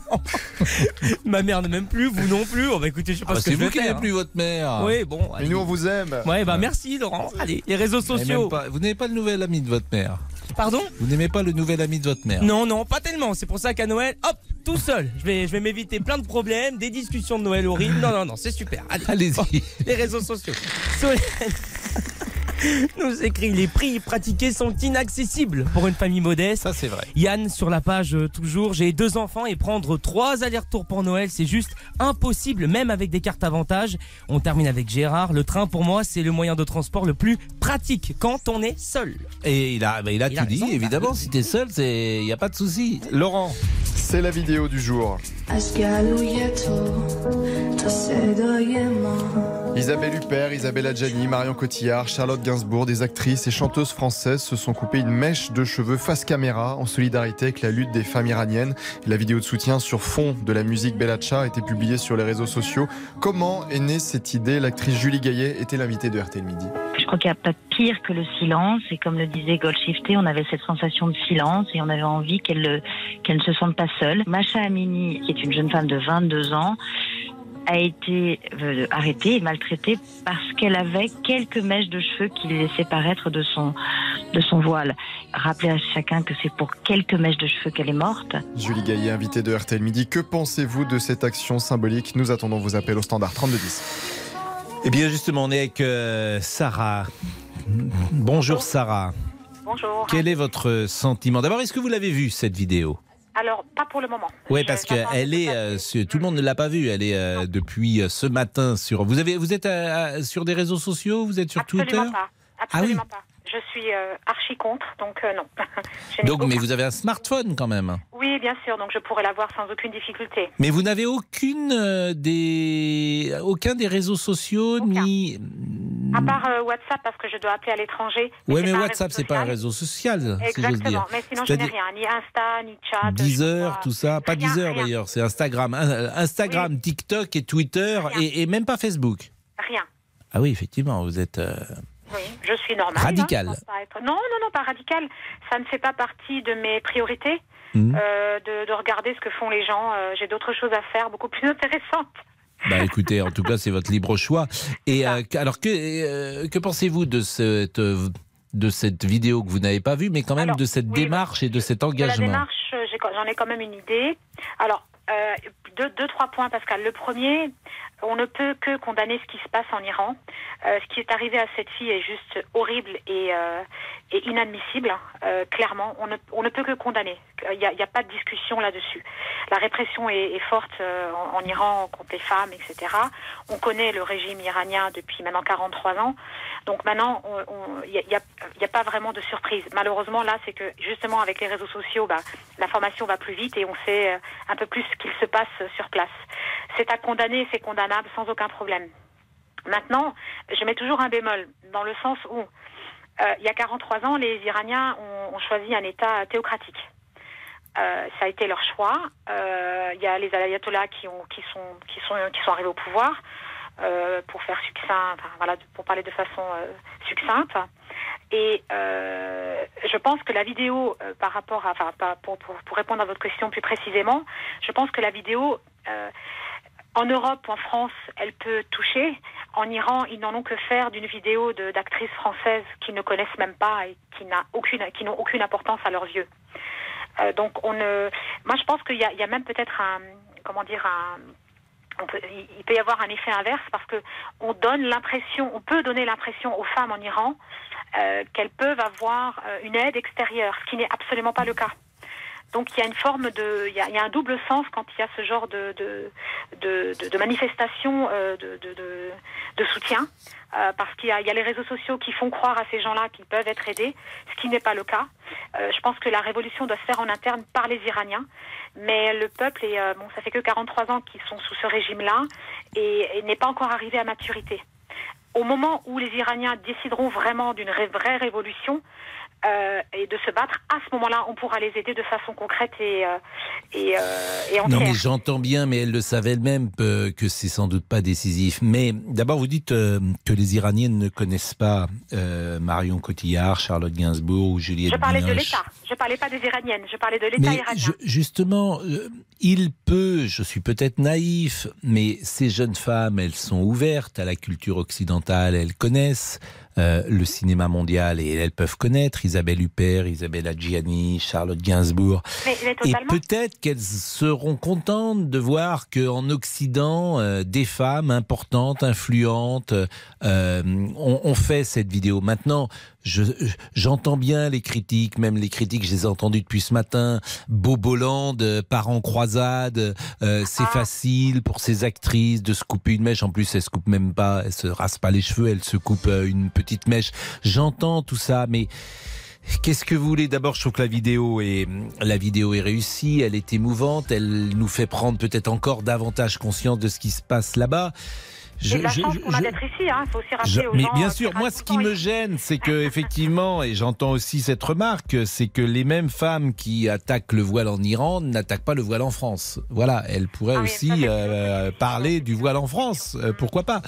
Ma mère ne m'aime plus, vous non plus. Oh, bah écoutez, je sais Ah pas bah, ce que c'est vous qui n'avez plus votre mère. Oui, bon. Mais allez. nous, on vous aime. Ouais, bah merci Laurent. Allez, les réseaux sociaux. vous n'avez pas le nouvel ami de votre mère. Pardon Vous n'aimez pas le nouvel ami de votre mère. Non, non, pas tellement. C'est pour ça qu'à Noël, hop, tout seul. Je vais, je vais m'éviter plein de problèmes, des discussions de Noël horribles. Non, non, non, c'est super. Allez, Allez-y. Bon, les réseaux sociaux. Solène nous écrit les prix pratiqués sont inaccessibles pour une famille modeste. Ça, c'est vrai. Yann sur la page euh, toujours, j'ai deux enfants et prendre trois allers-retours pour Noël, c'est juste impossible, même avec des cartes avantages. On termine avec Gérard. Le train, pour moi, c'est le moyen de transport le plus pratique quand on est seul. Et il a, bah, il a Il tout a dit, raison, évidemment. Si t'es seul, il n'y a pas de souci. Laurent. C'est la vidéo du jour. از گلوی تو تا صدای ما Isabelle Huppert, Isabelle Adjani, Marion Cotillard, Charlotte Gainsbourg, des actrices et chanteuses françaises se sont coupées une mèche de cheveux face caméra en solidarité avec la lutte des femmes iraniennes. La vidéo de soutien sur fond de la musique Bellacha a été publiée sur les réseaux sociaux. Comment est née cette idée L'actrice Julie Gaillet était l'invitée de RTL Midi. Je crois qu'il n'y a pas pire que le silence. Et comme le disait Goldshifter, on avait cette sensation de silence et on avait envie qu'elle qu'elle ne se sente pas seule. Macha Amini, qui est une jeune femme de 22 ans, a été euh, arrêtée et maltraitée parce qu'elle avait quelques mèches de cheveux qui laissaient paraître de son, de son voile. Rappelez à chacun que c'est pour quelques mèches de cheveux qu'elle est morte. Julie Gaillet, invitée de RTL Midi. Que pensez-vous de cette action symbolique Nous attendons vos appels au standard 3210. Eh bien, justement, on est avec euh, Sarah. Bonjour Sarah. Bonjour. Quel est votre sentiment? D'abord, est-ce que vous l'avez vu cette vidéo? Alors, pas pour le moment. Oui, parce qu'elle est, euh, sur- tout le monde ne l'a pas vue. Elle est euh, depuis euh, ce matin sur. Vous avez, vous êtes euh, sur des réseaux sociaux? Vous êtes sur Absolument Twitter? pas. Ah oui. Absolument pas. Je suis euh, archi contre, donc euh, non. Donc, mais vous avez un smartphone quand même. Oui, bien sûr, donc je pourrais l'avoir sans aucune difficulté. Mais vous n'avez aucune euh, des aucun des réseaux sociaux ni. À part WhatsApp, parce que je dois appeler à l'étranger. C'est mais un WhatsApp c'est pas un réseau social, si j'ose dire. Exactement, mais sinon je n'ai rien, ni Insta, ni chat. Deezer, tout ça, pas Deezer d'ailleurs, c'est Instagram, Instagram, TikTok et Twitter et, et même pas Facebook. Rien. Ah oui, effectivement, vous êtes. Oui, je suis normale. Radical. hein, être- Non, non, non, pas radical. Ça ne fait pas partie de mes priorités Mhm. euh, de, de regarder ce que font les gens. Euh, J'ai d'autres choses à faire beaucoup plus intéressantes. Bah écoutez, en tout cas, c'est votre libre choix. Et euh, alors que que pensez-vous de cette de cette vidéo que vous n'avez pas vue, mais quand même de cette démarche et de cet De la engagement démarche, j'en ai quand même une idée. Alors, euh, deux, deux, trois points, Pascal. Le premier, on ne peut que condamner ce qui se passe en Iran. Euh, ce qui est arrivé à cette fille est juste horrible et, euh, inadmissible. Euh, clairement, on ne, peut que condamner. Il n'y a, pas de discussion là-dessus. La répression est, forte en, Iran contre les femmes, etc. On connaît le régime iranien depuis maintenant 43 ans. Donc maintenant, il n'y a, pas vraiment de surprise. Malheureusement, là, c'est que justement avec les réseaux sociaux, bah, l'information va plus vite et on sait un peu plus ce qu'il se passe sur place. C'est à condamner, c'est condamnable sans aucun problème. Maintenant, je mets toujours un bémol, dans le sens où, euh, il y a 43 ans, les Iraniens ont, choisi un État théocratique. Euh, ça a été leur choix. Euh, Il y a les ayatollahs qui, ont, qui, sont, arrivés au pouvoir, pour faire succinct, enfin, voilà, pour parler de façon succincte. Et je pense que la vidéo, par rapport à, pour, pour, répondre à votre question plus précisément, je pense que la vidéo, en Europe, en France, elle peut toucher. En Iran, ils n'en ont que faire d'une vidéo d'actrices françaises qu'ils ne connaissent même pas et qui n'a aucune, n'ont aucune importance à leurs yeux. Euh, donc. Moi, je pense qu'il y a, même peut-être un, comment dire, un. il peut y avoir un effet inverse parce que on donne l'impression, on peut donner l'impression aux femmes en Iran euh, qu'elles peuvent avoir euh, une aide extérieure, ce qui n'est absolument pas le cas. Donc il y a une forme de, il y a, un double sens quand il y a ce genre de de de, manifestation euh, de, soutien, euh, parce qu'il y a, les réseaux sociaux qui font croire à ces gens-là qu'ils peuvent être aidés, ce qui n'est pas le cas. Euh, je pense que la révolution doit se faire en interne par les Iraniens, mais le peuple est, euh, bon, ça fait que 43 ans qu'ils sont sous ce régime-là et, et n'est pas encore arrivé à maturité. Au moment où les Iraniens décideront vraiment d'une vraie révolution, euh, et de se battre, à ce moment-là, on pourra les aider de façon concrète et, euh, et, euh, et Non, mais j'entends bien, mais elle le savait elle-même euh, que c'est sans doute pas décisif. Mais d'abord, vous dites euh, que les Iraniennes ne connaissent pas Marion Cotillard, Charlotte Gainsbourg ou Juliette Je parlais de l'État. Je parlais pas des Iraniennes. Je parlais de l'État iranien. je- justement, euh, il peut, je suis peut-être naïf, mais ces jeunes femmes, elles sont ouvertes à la culture occidentale, elles connaissent euh, le cinéma mondial et elles peuvent connaître Isabelle Huppert, Isabelle Adjiani, Charlotte Gainsbourg. Mais- mais et peut-être qu'elles seront contentes de voir qu'en Occident, euh, des femmes importantes, influentes, euh, ont, fait cette vidéo. Maintenant, je- j'entends bien les critiques, même les critiques, je les ai entendues depuis ce matin. Boboland, euh, part en croisade, euh, c'est Ah. facile pour ces actrices de se couper une mèche. En plus, elles se coupent même pas, elles se rasent pas les cheveux, elles se coupent euh, une petite mèche. J'entends tout ça, mais Qu'est-ce que vous voulez? D'abord, je trouve que la vidéo est la vidéo est réussie, elle est émouvante, elle nous fait prendre peut-être encore davantage conscience de ce qui se passe là-bas. Je- de la je- chance je- qu'on a je- d'être ici. Il faut aussi rappeler Je- aux mais gens. bien euh, sûr, moi, ce qui me gêne, c'est que effectivement, et j'entends aussi cette remarque, c'est que les mêmes femmes qui attaquent le voile en Iran n'attaquent pas le voile en France. Voilà, elles Ah pourraient aussi euh, parler du voile en France, euh, pourquoi pas,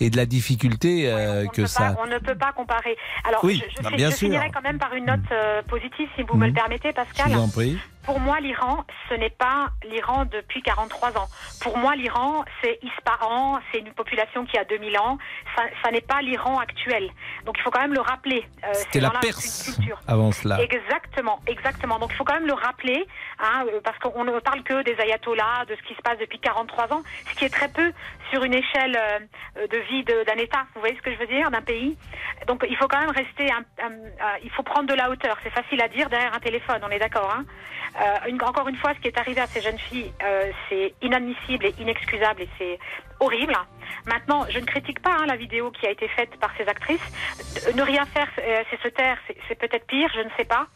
et de la difficulté euh, que Pas- ça. on ne peut pas comparer. Alors, Oui, je, je, bah, fi- bien je sûr. finirai quand même par une note euh, positive, si vous me le permettez, Je Pascal. vous en prie. Pour moi, l'Iran, ce n'est pas l'Iran depuis 43 ans. Pour moi, l'Iran, c'est Ispahan, c'est une population qui a 2000 ans. Ça, ça n'est pas l'Iran actuel. Donc, il faut quand même le rappeler. Euh, C'était la Perse culture. avant cela. Exactement, exactement. Donc il faut quand même le rappeler, hein, euh, parce qu'on ne parle que des ayatollahs, de ce qui se passe depuis 43 ans, ce qui est très peu sur une échelle euh, de vie d'un État. Vous voyez ce que je veux dire, d'un pays? Donc il faut quand même rester, un- un- euh, il faut prendre de la hauteur. C'est facile à dire derrière un téléphone, on est d'accord. Hein Euh, une- encore une fois, ce qui est arrivé à ces jeunes filles, euh, c'est inadmissible et inexcusable et c'est horrible. Maintenant, je ne critique pas hein, la vidéo qui a été faite par ces actrices. Euh, Ne rien faire, euh, c'est se taire, c'est- peut-être pire, je ne sais pas.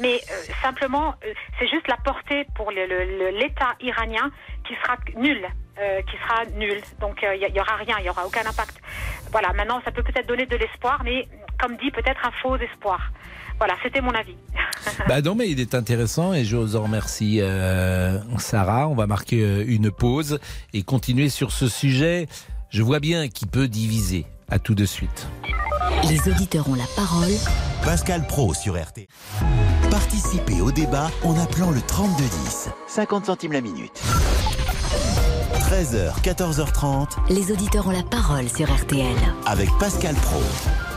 Mais euh, simplement, euh, c'est juste la portée pour l'État iranien qui sera nul. euh, qui sera nul. Donc il n'y aura rien, il n'y aura aucun impact. Voilà, maintenant ça peut peut-être donner de l'espoir, mais comme dit, peut-être un faux espoir. Voilà, c'était mon avis. Bah non, mais il est intéressant et je vous en remercie, euh, Sarah. On va marquer euh, une pause et continuer sur ce sujet. Je vois bien qui peut diviser. À tout de suite. Les auditeurs ont la parole. Pascal Pro sur RT. Participez au débat en appelant le 3210. 50 centimes la minute. 13h, 14h30 Les auditeurs ont la parole sur RTL. avec Pascal Pro.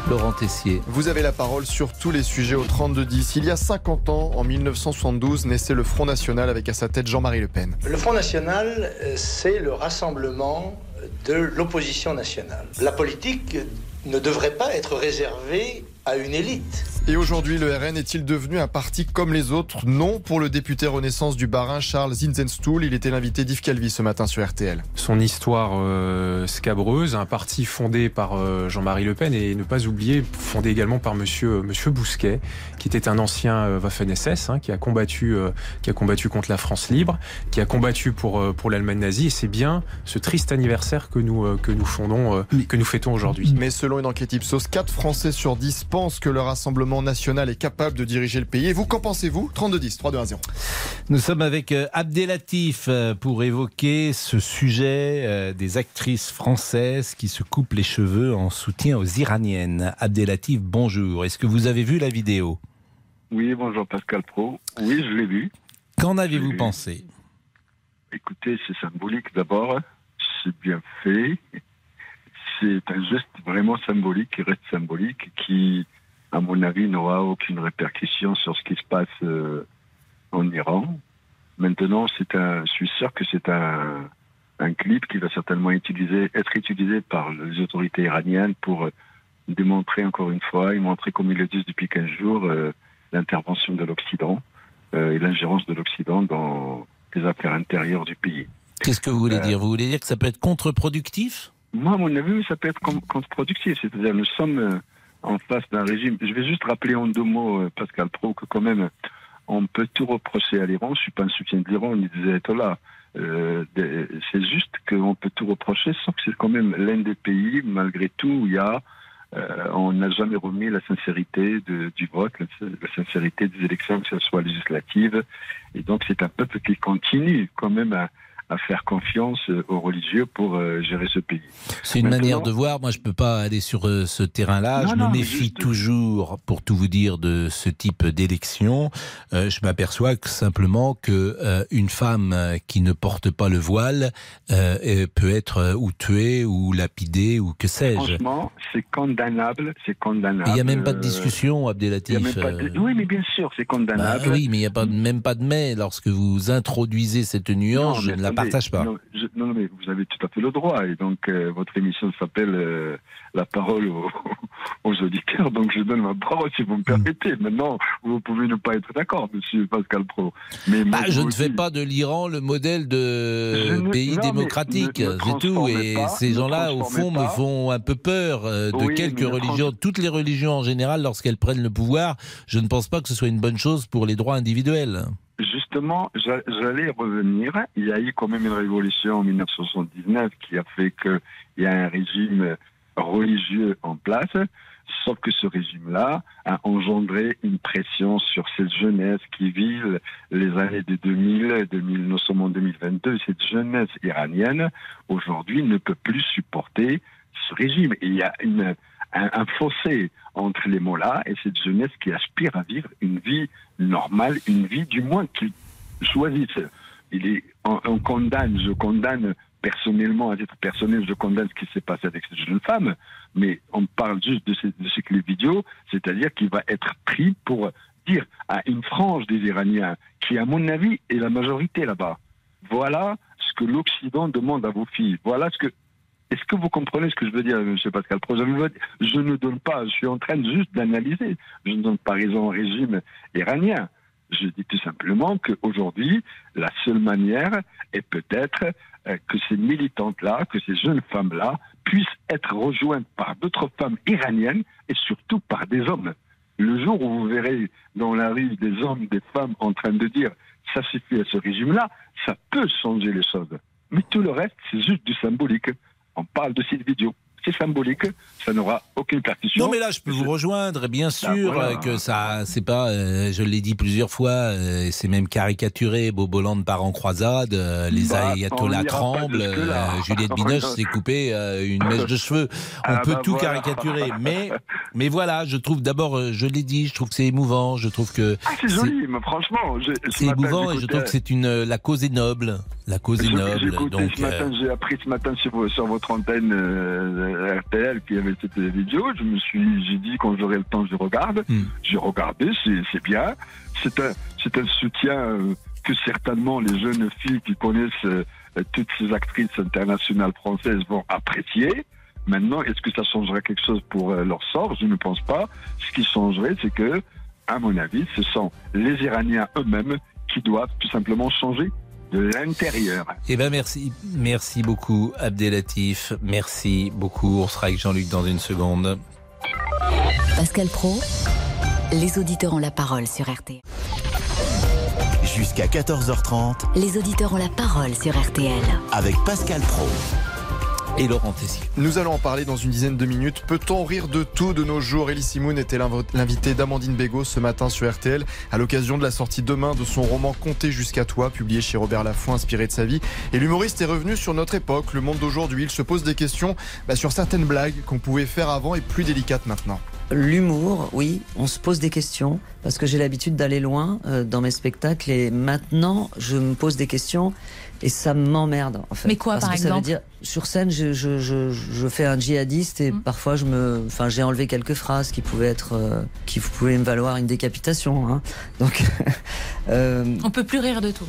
Laurent Tessier. Vous avez la parole sur tous les sujets au 32-10. Il y a 50 ans, en 1972, naissait le Front National avec à sa tête Jean-Marie Le Pen. Le Front National, euh, c'est le rassemblement de l'opposition nationale. La politique ne devrait pas être réservée à une élite. Et aujourd'hui, le RN est-il devenu un parti comme les autres Non pour le député Renaissance du Bas-Rhin, Charles Zinzenstuhl. Il était l'invité d'Yves Calvi ce matin sur RTL. son histoire euh, scabreuse, un parti fondé par euh, Jean-Marie Le Pen et ne pas oublier fondé également par Monsieur Monsieur Bousquet, qui était un ancien euh, Waffen-SS, hein, qui a combattu euh, qui a combattu contre la France libre, qui a combattu pour euh, pour l'Allemagne nazie. Et c'est bien ce triste anniversaire que nous euh, que nous fondons euh, que nous fêtons aujourd'hui. Mais selon une enquête Ipsos, 4 Français sur 10 pensent que le Rassemblement national est capable de diriger le pays. Et vous, qu'en pensez-vous? 32-10, 3-2-1-0. Nous sommes avec euh, Abdelatif euh, pour évoquer ce sujet euh, des actrices françaises qui se coupent les cheveux en soutien aux Iraniennes. Abdelatif, bonjour. Est-ce que vous avez vu la vidéo? Oui, bonjour Pascal Pro. Oui, je l'ai vu. Qu'en avez-vous pensé? Écoutez, c'est symbolique d'abord. C'est bien fait. C'est un geste vraiment symbolique qui reste symbolique, qui, à mon avis, n'aura aucune répercussion sur ce qui se passe euh, en Iran. Maintenant, c'est un, je suis sûr que c'est un, un clip qui va certainement utiliser, être utilisé par les autorités iraniennes pour euh, démontrer encore une fois et montrer, comme ils le disent depuis 15 jours, euh, l'intervention de l'Occident euh, et l'ingérence de l'Occident dans les affaires intérieures du pays. Qu'est-ce que vous voulez dire? Vous voulez dire que ça peut être contre-productif? Moi, à mon avis, ça peut être contre-productif. C'est-à-dire, nous sommes en face d'un régime. Je vais juste rappeler en deux mots, euh, Pascal Pro, que quand même, on peut tout reprocher à l'Iran. Je suis pas un soutien de l'Iran, ni des ayatollahs. Euh, c'est juste qu'on peut tout reprocher, sauf que c'est quand même l'un des pays, malgré tout, où il y a, euh, on n'a jamais remis la sincérité du vote, la, la sincérité des élections, que ce soit législatives. Et donc, c'est un peuple qui continue quand même à, à faire confiance euh, aux religieux pour euh, gérer ce pays. C'est une Maintenant- manière de voir. Moi, je peux pas aller sur euh, ce terrain-là. Je non, me méfie juste- toujours, pour tout vous dire, de ce type d'élection. Euh, je m'aperçois simplement que une femme qui ne porte pas le voile peut être ou tuée ou lapidée ou que sais-je. Franchement, c'est condamnable, c'est condamnable. Il n'y a même pas de discussion, Abdelatif. de- Oui, mais bien sûr, c'est bah condamnable. oui, mais il n'y a pas, même pas de mais. Lorsque vous introduisez cette nuance, Non, je ne la partage pas. Non, je- non, mais vous avez tout à fait le droit. Et donc, euh, votre émission s'appelle euh, La parole aux, aux auditeurs. Donc, je donne ma parole si vous me permettez. Maintenant, vous pouvez ne pas être d'accord, monsieur Pascal Pro. Mais moi, Bah, je ne fais dis- pas de l'Iran le modèle de ne- pays non, démocratique, c'est tout. Et pas, ces gens-là, au fond, me font un peu peur euh, de Oui, quelques religions, toutes les religions en général, lorsqu'elles prennent le pouvoir. Je ne pense pas que ce soit une bonne chose pour les droits individuels. Juste justement, j'a- j'allais revenir. Il y a eu quand même une révolution en 1979 qui a fait qu'il y a un régime religieux en place. Sauf que ce régime-là a engendré une pression sur cette jeunesse qui vit les années de 2000, 2000 nous sommes en 2022. Cette jeunesse iranienne, aujourd'hui, ne peut plus supporter ce régime. Il y a un, un fossé entre les mots-là et cette jeunesse qui aspire à vivre une vie normale, une vie du moins qu'ils choisissent. Il est, on, on condamne, je condamne personnellement, à titre personnel, je condamne ce qui s'est passé avec cette jeune femme, mais on parle juste de, ces- de ce clip vidéo, c'est-à-dire qu'il va être pris pour dire à une frange des Iraniens, qui à mon avis est la majorité là-bas, voilà ce que l'Occident demande à vos filles, voilà ce que est-ce que vous comprenez ce que je veux dire, M. Pascal Pro je, ne donne pas, je suis en train juste d'analyser. Je ne donne pas raison au régime iranien. Je dis tout simplement qu'aujourd'hui, la seule manière est peut-être euh, que ces militantes-là, que ces jeunes femmes-là puissent être rejointes par d'autres femmes iraniennes et surtout par des hommes. Le jour où vous verrez dans la rue des hommes, des femmes en train de dire ça suffit à ce régime-là, ça peut changer les choses. Mais tout le reste, c'est juste du symbolique. On parle de cette vidéo. C'est symbolique, ça n'aura aucune partition. Non mais là je peux vous rejoindre, bien sûr voilà. euh, que ça, c'est pas, euh, je l'ai dit plusieurs fois, euh, c'est même caricaturé, Boboland part en croisade, euh, les Bah, on ayatollahs tremblent, Juliette Binoche s'est coupée une mèche de cheveux. On Ah peut bah tout voilà. caricaturer, mais mais voilà, je trouve d'abord, je l'ai dit, je trouve que c'est émouvant, je trouve que Ah, c'est joli, mais franchement, c'est émouvant et je trouve que c'est une, la cause est noble, la cause est noble, donc. ce matin, j'ai appris ce matin sur votre antenne euh, RTL qu'il y avait cette vidéo. Je me suis, j'ai dit quand j'aurai le temps, je regarde. Hmm. J'ai regardé, c'est, bien. C'est un, c'est un soutien euh, que certainement les jeunes filles qui connaissent euh, toutes ces actrices internationales françaises vont apprécier. Maintenant, est-ce que ça changerait quelque chose pour euh, leur sort? Je ne pense pas. Ce qui changerait, c'est que, à mon avis, ce sont les Iraniens eux-mêmes qui doivent tout simplement changer de l'intérieur. Eh ben merci, merci beaucoup Abdelatif, merci beaucoup. On sera avec Jean-Luc dans une seconde. Pascal Pro, les auditeurs ont la parole sur RTL. Jusqu'à 14h30 Les auditeurs ont la parole sur RTL. avec Pascal Pro. Et Laurent. Nous allons en parler dans une dizaine de minutes. Peut-on rire de tout de nos jours? Elie Simoun était l'inv- l'invité d'Amandine Bégaud ce matin sur RTL à l'occasion de la sortie demain de son roman Compter jusqu'à toi, publié chez Robert Laffont, inspiré de sa vie. Et l'humoriste est revenu sur notre époque, le monde d'aujourd'hui. Il se pose des questions bah, sur certaines blagues qu'on pouvait faire avant et plus délicates maintenant. L'humour, oui, on se pose des questions parce que j'ai l'habitude d'aller loin euh, dans mes spectacles et maintenant je me pose des questions et ça m'emmerde en fait. Mais quoi, Parce par que ça veut exemple dire sur scène je, je, je, je fais un djihadiste et parfois je me, enfin j'ai enlevé quelques phrases qui pouvaient être, euh, qui pouvaient me valoir une décapitation. Hein. Donc euh, On peut plus rire de tout.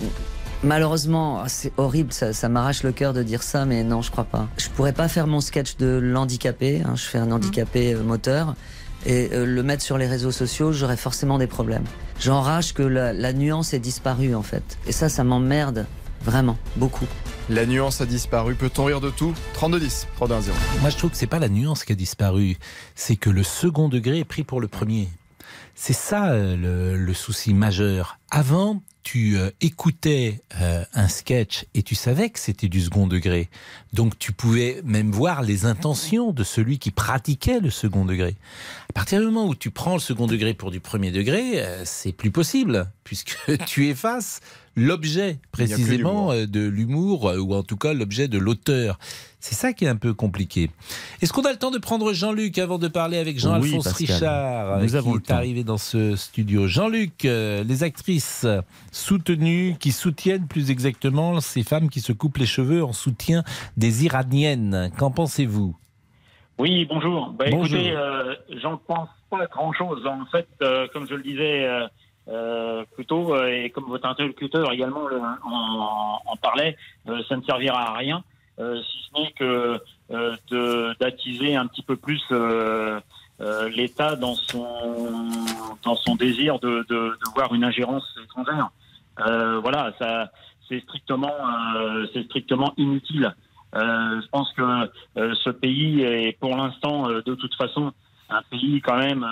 Malheureusement, ah, c'est horrible, ça, ça m'arrache le cœur de dire ça, mais non, je crois pas. Je pourrais pas faire mon sketch de l'handicapé, hein, je fais un handicapé euh, moteur, et euh, le mettre sur les réseaux sociaux, j'aurais forcément des problèmes. J'enrage que la, la nuance ait disparu, en fait. Et ça, ça m'emmerde, vraiment, beaucoup. La nuance a disparu. Peut-on rire de tout? 32-10, 32-0. Moi, je trouve que c'est pas la nuance qui a disparu, c'est que le second degré est pris pour le premier. C'est ça euh, le, le souci majeur. Avant, tu euh, écoutais euh, un sketch et tu savais que c'était du second degré. Donc tu pouvais même voir les intentions de celui qui pratiquait le second degré. À partir du moment où tu prends le second degré pour du premier degré, euh, c'est plus possible, puisque tu effaces l'objet précisément euh, de l'humour, euh, ou en tout cas l'objet de l'auteur. C'est ça qui est un peu compliqué. Est-ce qu'on a le temps de prendre Jean-Luc avant de parler avec Jean-Alphonse Oui. Richard, Nous euh, avons qui le est arrivé dans ce studio Jean-Luc, euh, les actrices soutenues, qui soutiennent plus exactement ces femmes qui se coupent les cheveux en soutien des Iraniennes. Qu'en pensez-vous? Oui, bonjour. Bah, Bonjour. Écoutez, euh, j'en pense pas grand-chose. En fait, euh, comme je le disais euh, euh, plus tôt, euh, et comme votre interlocuteur également le- en, en parlait, euh, ça ne servira à rien, euh, si ce n'est que d'attiser un petit peu plus l'État dans son, dans son désir de, de, de voir une ingérence étrangère. Voilà, ça, c'est strictement, c'est strictement inutile. Euh, je pense que euh, ce pays est pour l'instant, euh, de toute façon, un pays quand même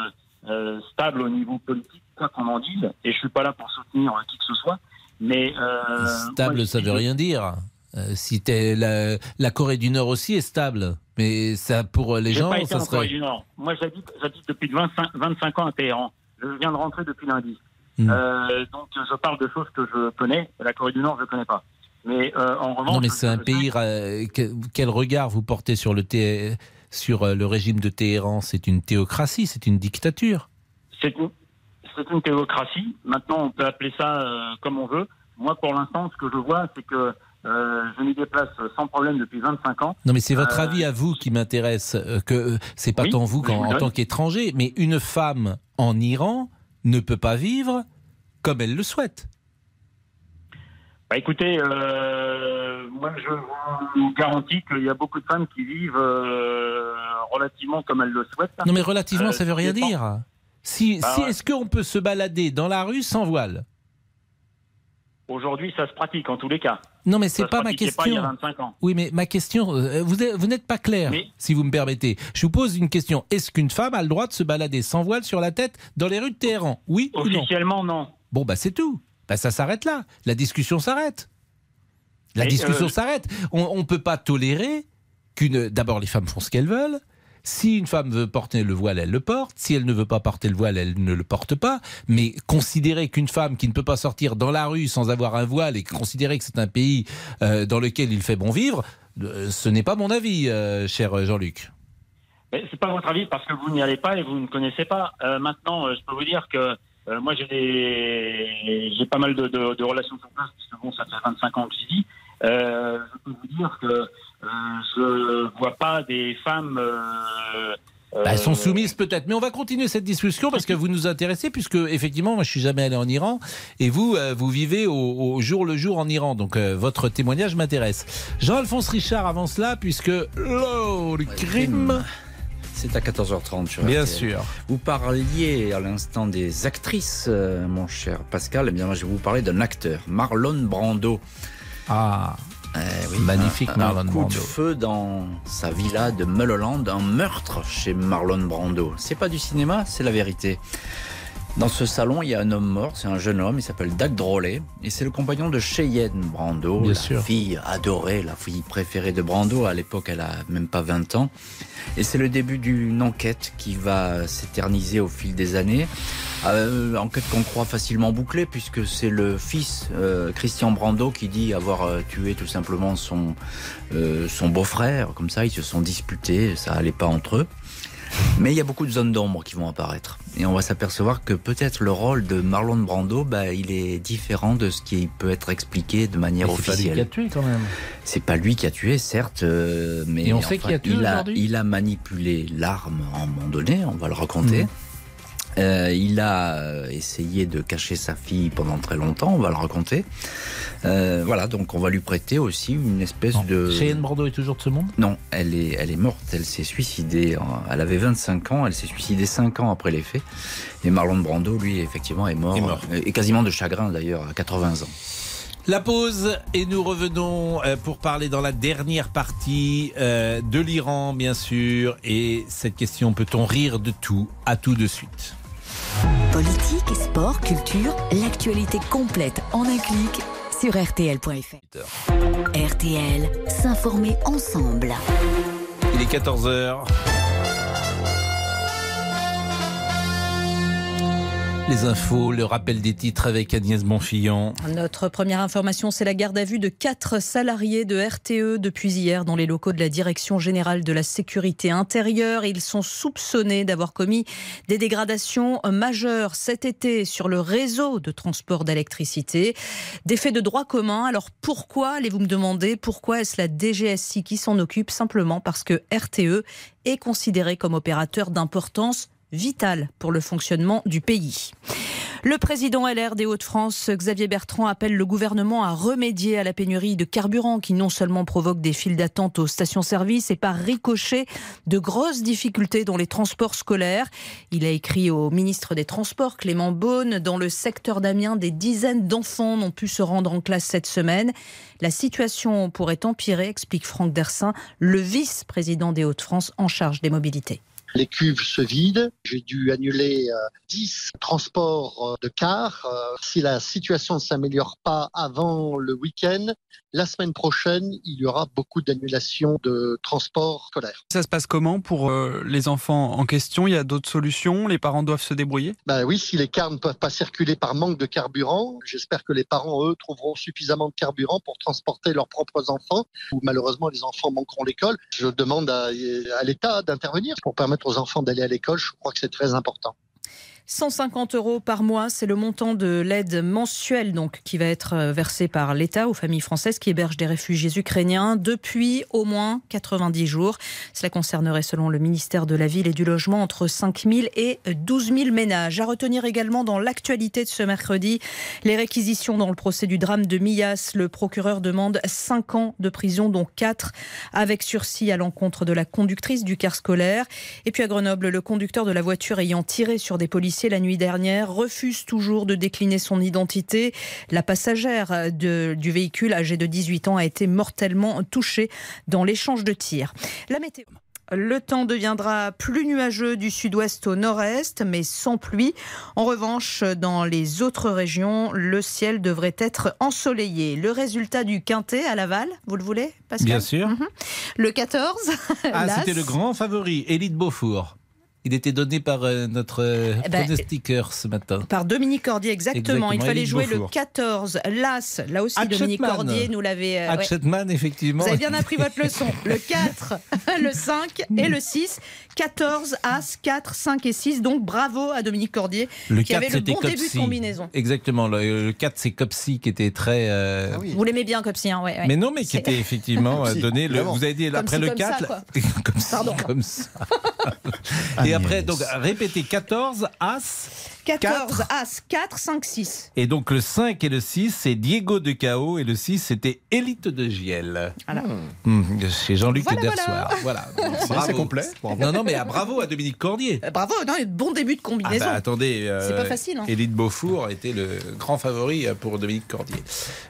euh, stable au niveau politique, quoi qu'on en dise. Et je suis pas là pour soutenir euh, qui que ce soit, Mais euh, Stable, moi, ça veut rien dire. Euh, si la, la Corée du Nord aussi est stable, mais ça pour les gens, pas été ça en Corée serait. du Nord. Moi, j'habite, depuis 25, 25 ans à Téhéran. Je viens de rentrer depuis lundi. Hmm. Euh, donc, je parle de choses que je connais. La Corée du Nord, je ne connais pas. Mais euh, en revanche, Non, mais c'est un pays. que- quel regard vous portez sur le Té- sur euh, le régime de Téhéran C'est une théocratie, c'est une dictature. c'est une, théocratie. Maintenant, on peut appeler ça euh, comme on veut. Moi, pour l'instant, ce que je vois, c'est que euh, je m'y déplace sans problème depuis 25 ans. Non, mais c'est votre Euh, avis à vous qui m'intéresse. Que c'est pas Oui, tant vous qu'en tant qu'étranger, mais une femme en Iran ne peut pas vivre comme elle le souhaite. Bah, écoutez, euh, moi, je vous garantis qu'il y a beaucoup de femmes qui vivent euh, relativement comme elles le souhaitent. Non, mais relativement, Euh, ça veut rien dépend. dire. Si, Bah si est-ce qu'on peut se balader dans la rue sans voile? Aujourd'hui, ça se pratique en tous les cas. Non, mais c'est pas ma question. Pas il y a 25 ans. Oui, mais ma question, euh, vous vous n'êtes pas clair, si vous me permettez. Je vous pose une question. Est-ce qu'une femme a le droit de se balader sans voile sur la tête dans les rues de Téhéran? Oui ou non? Officiellement, non. Bon, bah c'est tout. Bah, ça s'arrête là. La discussion s'arrête. La discussion euh, s'arrête. On ne peut pas tolérer qu'une. D'abord, les femmes font ce qu'elles veulent. Si une femme veut porter le voile, elle le porte. Si elle ne veut pas porter le voile, elle ne le porte pas. Mais considérer qu'une femme qui ne peut pas sortir dans la rue sans avoir un voile et considérer que c'est un pays euh, dans lequel il fait bon vivre, euh, ce n'est pas mon avis, euh, cher Jean-Luc. Mais c'est pas votre avis parce que vous n'y allez pas et vous ne connaissez pas. Maintenant, je peux vous dire que euh, moi j'ai des j'ai pas mal de, de- de relations sur place puisque bon ça fait 25 ans que j'y vis. Euh, je peux vous dire que euh, je vois pas des femmes. euh, Bah, elles sont euh, soumises peut-être, mais on va continuer cette discussion parce que vous nous intéressez, puisque effectivement, moi je suis jamais allé en Iran et vous, euh, vous vivez au, au jour le jour en Iran, donc euh, votre témoignage m'intéresse. Jean-Alphonse Richard avant cela, puisque l'eau, le crime. C'est à 14h30 sur Bien RTL. sûr. Vous parliez à l'instant des actrices, euh, mon cher Pascal. Eh bien, moi, je vais vous parler d'un acteur, Marlon Brando. Ah, oui, magnifique un, Marlon un coup Brando. de feu dans sa villa de Mulholland, un meurtre chez Marlon Brando. C'est pas du cinéma, c'est la vérité. Dans ce salon, il y a un homme mort, c'est un jeune homme, il s'appelle Doug Drolet, et c'est le compagnon de Cheyenne Brando, Bien la sûr. fille adorée, la fille préférée de Brando. À l'époque, elle a même pas 20 ans. Et c'est le début d'une enquête qui va s'éterniser au fil des années. Euh, enquête qu'on croit facilement bouclée, puisque c'est le fils, euh, Christian Brando, qui dit avoir euh, tué tout simplement son, euh, son beau-frère. Comme ça, ils se sont disputés, ça allait pas entre eux. Mais il y a beaucoup de zones d'ombre qui vont apparaître. Et on va s'apercevoir que peut-être le rôle de Marlon Brando, bah, il est différent de ce qui peut être expliqué de manière Mais c'est pas lui officielle. qui a tué quand même. C'est pas lui qui a tué, certes, euh, mais Et on sait qui a tué il a, aujourd'hui? il a manipulé l'arme à un moment donné, on va le raconter. Mhm. Euh, il a euh, essayé de cacher sa fille pendant très longtemps, on va le raconter. Euh, voilà, donc on va lui prêter aussi une espèce de... Cheyenne Brando est toujours de ce monde? Non, elle est, elle est morte, elle s'est suicidée. en- Elle avait 25 ans, elle s'est suicidée 5 ans après les faits. Et Marlon Brando, lui, effectivement, est mort. Est mort. euh, Et quasiment de chagrin d'ailleurs, à 80 ans. La pause et nous revenons pour parler dans la dernière partie de l'Iran, bien sûr. Et cette question, peut-on rire de tout? À tout de suite. Politique, sport, culture, l'actualité complète en un clic sur rtl.fr. RTL, s'informer ensemble. Il est 14h. Les infos, le rappel des titres avec Agnès Bonfillon. Notre première information, c'est la garde à vue de quatre salariés de RTE depuis hier dans les locaux de la Direction générale de la sécurité intérieure. Ils sont soupçonnés d'avoir commis des dégradations majeures cet été sur le réseau de transport d'électricité. Des faits de droit commun. Alors pourquoi, allez-vous me demander, pourquoi est-ce la DGSI qui s'en occupe Simplement parce que RTE est considéré comme opérateur d'importance vitale pour le fonctionnement du pays. Le président LR des Hauts-de-France, Xavier Bertrand, appelle le gouvernement à remédier à la pénurie de carburant qui non seulement provoque des files d'attente aux stations-service et par ricochet de grosses difficultés dans les transports scolaires. Il a écrit au ministre des Transports, Clément Beaune, dans le secteur d'Amiens, des dizaines d'enfants n'ont pu se rendre en classe cette semaine. La situation pourrait empirer, explique Franck Dersin, le vice-président des Hauts-de-France en charge des mobilités. Les cuves se vident. J'ai dû annuler euh, 10 transports euh, de cars. Euh, si la situation ne s'améliore pas avant le week-end, la semaine prochaine, il y aura beaucoup d'annulations de transports scolaires. Ça se passe comment pour euh, les enfants en question? Il y a d'autres solutions? Les parents doivent se débrouiller? Ben oui, si les cars ne peuvent pas circuler par manque de carburant, j'espère que les parents, eux, trouveront suffisamment de carburant pour transporter leurs propres enfants. Ou malheureusement, les enfants manqueront l'école. Je demande à, à l'État d'intervenir pour permettre aux enfants d'aller à l'école. Je crois que c'est très important. 150 euros par mois, c'est le montant de l'aide mensuelle donc qui va être euh, versée par l'État aux familles françaises qui hébergent des réfugiés ukrainiens depuis au moins 90 jours. Cela concernerait, selon le ministère de la Ville et du Logement, entre 5 000 et 12 000 ménages. À retenir également dans l'actualité de ce mercredi, les réquisitions dans le procès du drame de Millas. Le procureur demande 5 ans de prison, dont 4 avec sursis à l'encontre de la conductrice du car scolaire. Et puis à Grenoble, le conducteur de la voiture ayant tiré sur des policiers la nuit dernière refuse toujours de décliner son identité. La passagère de, du véhicule âgée de 18 ans a été mortellement touchée dans l'échange de tirs. La météo. Le temps deviendra plus nuageux du sud-ouest au nord-est, mais sans pluie. En revanche, dans les autres régions, le ciel devrait être ensoleillé. Le résultat du quintet à Laval, vous le voulez, Pascal? Bien sûr. Mhm. Le 14. Ah, c'était le grand favori, Élite Beaufour. Il était donné par euh, notre euh, Eh ben, pronostiqueur ce matin. Par Dominique Cordier, exactement. Exactement, Il fallait jouer le Beaufour. 14. L'As, là aussi. Dominique Cordier nous l'avait. euh, ouais. Hatchetman, effectivement. Vous avez bien appris votre leçon. Le 4, le 5 et le 6. 14, As, 4, 5 et 6. Donc bravo à Dominique Cordier Le qui 4, avait le bon début de combinaison. Exactement. Le, le 4, c'est Copsy qui était très. euh, Vous l'aimez bien, Copsy, hein, ouais, ouais. Mais non, mais qui était effectivement euh, donné. Le, vous avez dit Comme après si, le comme ça, 4. quoi. comme Pardon. comme ça. Et après, donc, répétez 14, As. 14, As, 4, 5, 6. Et donc le 5 et le 6, c'est Diego de Cao et le 6, c'était Élite de Giel. Voilà. Hum, chez Jean-Luc Voilà, Dersoir. Voilà. C'est- c'est complet. Bravo. Non, non, mais ah, bravo à Dominique Cordier. Euh, Bravo, non, bon début de Ah combinaison. bah, attendez, euh, C'est pas facile, hein. Élite Beaufour était le grand favori euh, pour Dominique Cordier.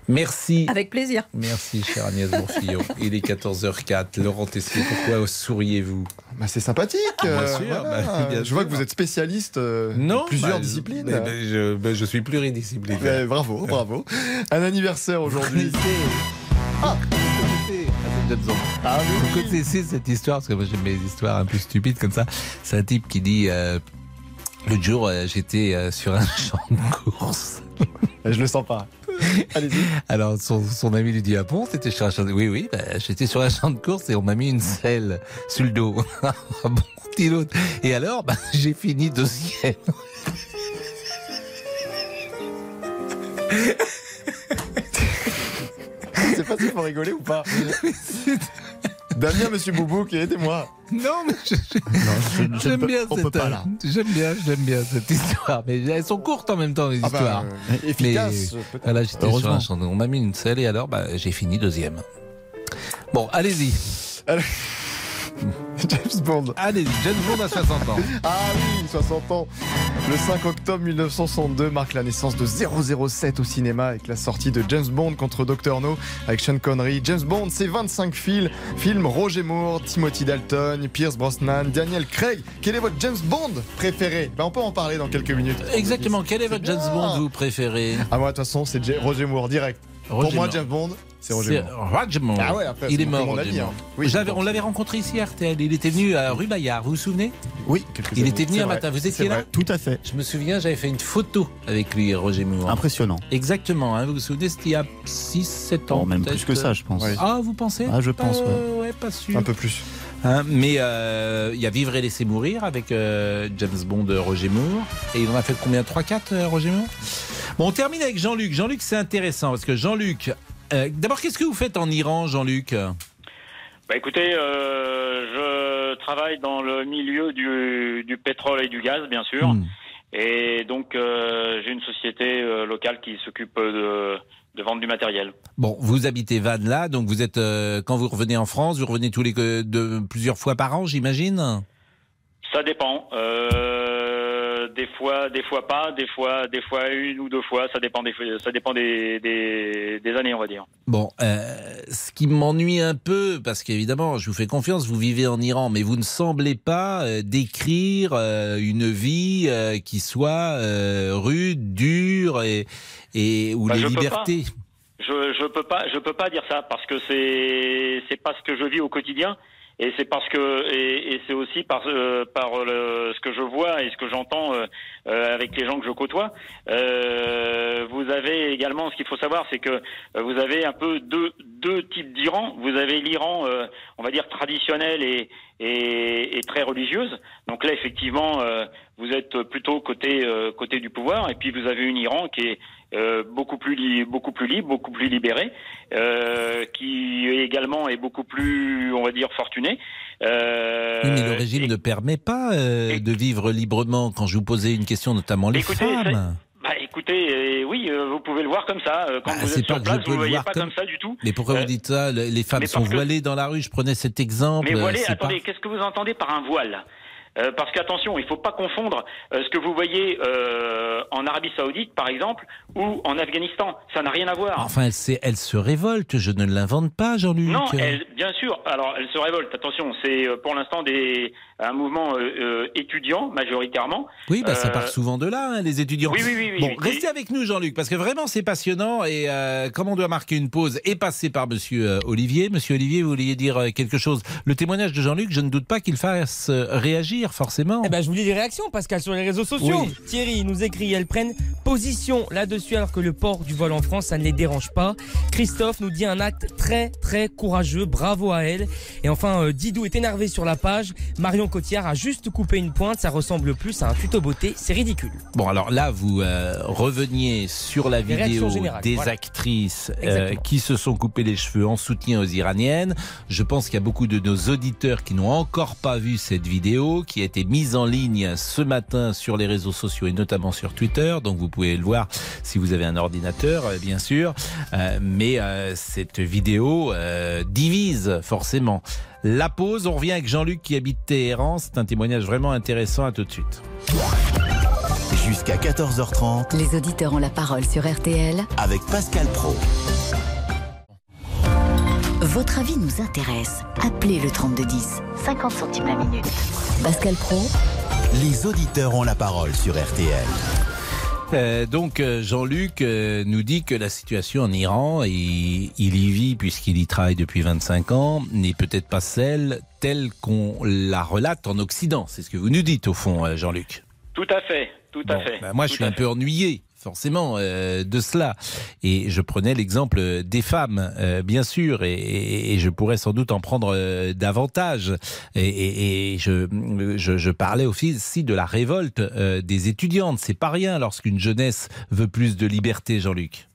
Merci. Avec plaisir. Merci, chère Agnès Bourfillon. Il est 14h04. Laurent Tessier, pourquoi souriez-vous? Bah, c'est sympathique. Bien euh, sûr, voilà. bah, bien je vois sûr. que vous êtes spécialiste euh, Non, de plusieurs mais- mais je, mais je suis pluridisciplinaire. Ouais, bravo, bravo. Un anniversaire aujourd'hui. Ah, Vous connaissez cette histoire, parce que moi j'aime mes histoires un peu stupides comme ça. C'est un type qui dit euh, L'autre jour, euh, j'étais euh, sur un champ de course. Je le sens pas. Allez-y. Alors son, son ami lui dit Ah bon, c'était sur un champ de Oui, oui, bah, j'étais sur un champ de course et on m'a mis une selle sur le dos. ah bon, l'autre. Et alors, bah, j'ai fini deuxième. Je sais pas s'il faut rigoler ou pas. Damien, monsieur Boubouk, aidez-moi. Non, mais je- je- j'aime bien cette, pas, là. j'aime bien, j'aime bien cette histoire. Mais elles sont courtes en même temps les Ah bah, histoires. euh, efficaces, Mais, peut-être. voilà, j'étais sur un On m'a mis une selle et alors, bah, j'ai fini deuxième. Bon, allez-y. James Bond. Allez, James Bond à 60 ans. Ah oui, 60 ans. Le 5 octobre 1962 marque la naissance de 007 au cinéma avec la sortie de James Bond contre Dr No avec Sean Connery. James Bond, c'est 25 films. Films Roger Moore, Timothy Dalton, Pierce Brosnan, Daniel Craig. Quel est votre James Bond préféré? Ben, On peut en parler dans quelques minutes. Exactement. Quel est votre James Bond vous préférez Ah moi, de toute façon, c'est Roger Moore direct. Roger Pour moi. James Bond, c'est Roger Moore. Roger Moore. Ah ouais, après, il est mort. Roger avis, hein. Oui, on l'avait rencontré ici à RTL. Il était venu à rue Bayard. Vous vous souvenez? Oui, Il était venu un vrai, matin. Vous étiez là? vrai. Tout à fait. Je me souviens, j'avais fait une photo avec lui, Roger Moore. Impressionnant. Exactement. hein, vous vous souvenez, c'était il y a 6-7 ans. Même plus que ça, je pense. Ah, vous pensez? Ah, je pense, Euh, ouais. ouais, pas sûr. Un peu plus. Hein, mais euh, il y a Vivre et laisser mourir avec euh, James Bond euh, Roger Moore. Et il en a fait combien? 3-4 euh, Roger Moore? Bon, on termine avec Jean-Luc. Jean-Luc, c'est intéressant parce que Jean-Luc. euh, D'abord, qu'est-ce que vous faites en Iran, Jean-Luc? Bah écoutez, euh, je travaille dans le milieu du, du pétrole et du gaz, bien sûr. Hmm. Et donc, euh, j'ai une société euh, locale qui s'occupe de, de vendre du matériel. Bon, vous habitez Vannes là, donc vous êtes euh, quand vous revenez en France, vous revenez tous les de plusieurs fois par an, j'imagine? Ça dépend. Euh, des des fois, des fois pas, des fois, des fois une ou deux fois. Ça dépend des, ça dépend des, des, des années, on va dire. Bon, euh, ce qui m'ennuie un peu, parce qu'évidemment, je vous fais confiance, vous vivez en Iran, mais vous ne semblez pas euh, décrire euh, une vie euh, qui soit euh, rude, dure et, et où Bah, les je peux libertés. Je, je peux pas, je peux pas dire ça parce que c'est, c'est pas ce que je vis au quotidien. Et c'est parce que et, et c'est aussi par euh, par le- ce que je vois et ce que j'entends euh, euh, avec les gens que je côtoie. Euh, vous avez également ce qu'il faut savoir, c'est que euh, vous avez un peu deux deux types d'Iran. Vous avez l'Iran, euh, on va dire traditionnel et, et et très religieuse. Donc là, effectivement, euh, vous êtes plutôt côté euh, côté du pouvoir. Et puis vous avez une Iran qui est euh, beaucoup plus beaucoup plus libre, beaucoup plus libéré, euh, qui également est beaucoup plus, on va dire, fortuné. Euh, Oui, mais le régime ne permet pas euh, de vivre librement. Quand je vous posais une question, notamment les Écoutez, femmes. Bah écoutez, euh, oui, euh, vous pouvez le voir comme ça. euh, Quand Bah, vous c'est êtes pas sur que je place, peux vous le voyez voir pas comme- comme ça du tout. Mais pourquoi vous dites ça Le- Les femmes sont que- voilées dans la rue. Je prenais cet exemple. Mais voilé, c'est attendez, pas- qu'est-ce que vous entendez par un voile? Euh, parce qu'attention, il ne faut pas confondre euh, ce que vous voyez euh, en Arabie Saoudite, par exemple, ou en Afghanistan. Ça n'a rien à voir. Enfin, elle, elle se révolte. Je ne l'invente pas, Jean-Luc. Non, elle, bien sûr. Alors, elle se révolte. Attention, c'est euh, pour l'instant des un mouvement euh, euh, étudiant majoritairement. Oui, bah, ça Euh, part souvent de là, hein, les étudiants. Oui, oui, oui, oui, bon, oui. restez avec nous, Jean-Luc, parce que vraiment, c'est passionnant. Et euh, comme on doit marquer une pause et passer par Monsieur euh, Olivier, Monsieur Olivier, vous vouliez dire euh, quelque chose? Le témoignage de Jean-Luc, je ne doute pas qu'il fasse euh, réagir, forcément. Eh ben, je vous lis les réactions, Pascal, sur les réseaux sociaux. Oui. Thierry nous écrit, elles prennent position là-dessus alors que le port du vol en France, ça ne les dérange pas. Christophe nous dit un acte très, très courageux. Bravo à elle. Et enfin, euh, Didou est énervé sur la page. Marion Cotillard a juste coupé une pointe. Ça ressemble plus à un tuto beauté. C'est ridicule. Bon, alors là, vous euh, reveniez sur la Les vidéo des voilà. actrices euh, qui se sont coupées les cheveux en soutien aux Iraniennes. Je pense qu'il y a beaucoup de nos auditeurs qui n'ont encore pas vu cette vidéo, qui a été mise en ligne ce matin sur les réseaux sociaux et notamment sur Twitter. Donc vous pouvez le voir si vous avez un ordinateur, euh, bien sûr. Euh, mais cette vidéo divise forcément. La pause, on revient avec Jean-Luc qui habite Téhéran. C'est un témoignage vraiment intéressant. À tout de suite. Jusqu'à 14h30 Les auditeurs ont la parole sur RTL. avec Pascal Pro. Votre avis nous intéresse. Appelez le 3210, 50 centimes la minute. Pascal Pro, Les auditeurs ont la parole sur RTL. Euh, donc euh, Jean-Luc euh, nous dit que la situation en Iran, et il y vit puisqu'il y travaille depuis 25 ans, n'est peut-être pas celle telle qu'on la relate en Occident. C'est ce que vous nous dites au fond, euh, Jean-Luc. Tout à fait, tout à fait. Bah, moi, je suis un fait. peu ennuyé. Forcément, euh, de cela. Et je prenais l'exemple des femmes, euh, bien sûr, et, je pourrais sans doute en prendre euh, davantage. Et, je, je, parlais aussi de la révolte des étudiantes. C'est pas rien lorsqu'une jeunesse veut plus de liberté, Jean-Luc.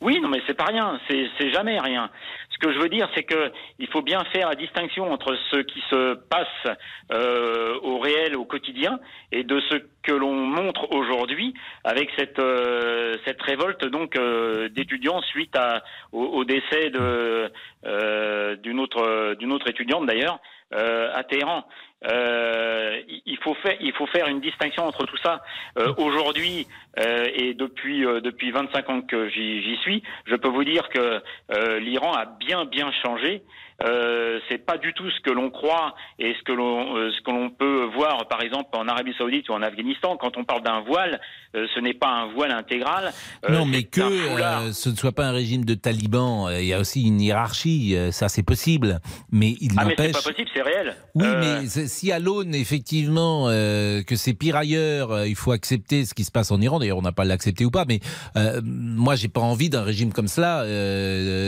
Oui, non, mais c'est pas rien, c'est jamais rien. Ce que je veux dire, c'est que il faut bien faire la distinction entre ce qui se passe euh, au réel, au quotidien, et de ce que l'on montre aujourd'hui avec cette euh, cette révolte donc euh, d'étudiants suite au, décès d'une autre d'une autre étudiante d'ailleurs à Téhéran. Euh, il- faut faire il faut faire une distinction entre tout ça. Euh, aujourd'hui euh, et depuis euh, depuis 25 ans que j'y suis, je peux vous dire que euh, l'Iran a bien bien changé. Euh, c'est pas du tout ce que l'on croit et ce que l'on euh, ce que l'on peut voir par exemple en Arabie Saoudite ou en Afghanistan. Quand on parle d'un voile, euh, ce n'est pas un voile intégral. non, mais que ce ne soit pas un régime de talibans, il y a aussi une hiérarchie, ça c'est possible. Mais il Ah mais c'est n'empêche. pas possible, c'est réel. Oui, mais si à l'aune, effectivement, que c'est pire ailleurs, il faut accepter ce qui se passe en Iran. D'ailleurs, on n'a pas l'accepter ou pas, mais moi, j'ai pas envie d'un régime comme cela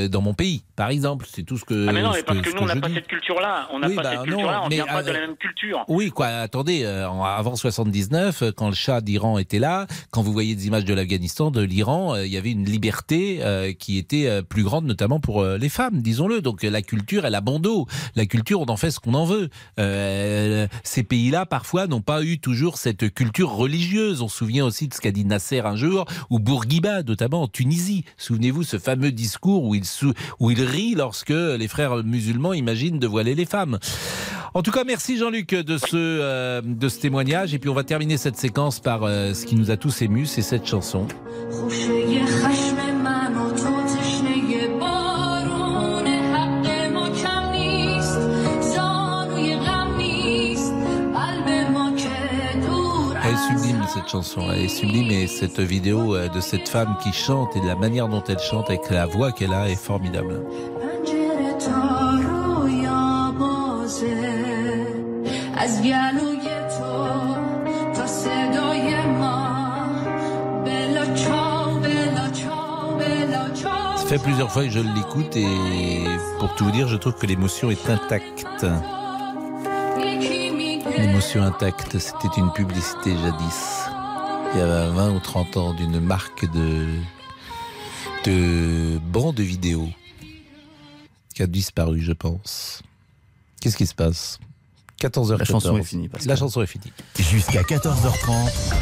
dans mon pays, par exemple. C'est tout ce que. Ah mais non, ce mais parce que nous on n'a pas dis. cette culture-là. On n'a Oui, pas bah, cette culture-là. On vient pas de euh, la même culture. Oui, quoi. Attendez, euh, avant 79, euh, quand le Shah d'Iran était là, quand vous voyez des images de l'Afghanistan, de l'Iran, euh, il y avait une liberté euh, qui était euh, plus grande, notamment pour euh, les femmes, disons-le. Donc euh, la culture, elle a bon dos. La culture, on en fait ce qu'on en veut. Euh, ces pays-là, parfois, n'ont pas eu toujours cette culture religieuse. On se souvient aussi de ce qu'a dit Nasser un jour, ou Bourguiba, notamment en Tunisie. Souvenez-vous ce fameux discours où il, sou- où il rit lorsque les frères musulman imagine de voiler les femmes. En tout cas, merci Jean-Luc de ce euh, de ce témoignage et puis on va terminer cette séquence par euh, ce qui nous a tous émus, c'est cette chanson. Elle est sublime cette chanson, elle est sublime et cette vidéo euh, de cette femme qui chante et de la manière dont elle chante avec la voix qu'elle a est formidable. پنجره تا رویا بازه از گلوی تو تا صدای ما بلا چاو بلا چاو بلا چاو Ça fait plusieurs fois que je l'écoute et pour tout vous dire, je trouve que l'émotion est intacte. یکی میگه L'émotion intacte, c'était une publicité jadis, il y a 20 ou 30 ans, d'une marque de, de bande vidéo qui a disparu, je pense. Qu'est-ce qui se passe? 14h14. La chanson est finie, Pascal. La chanson est finie. Jusqu'à 14h30.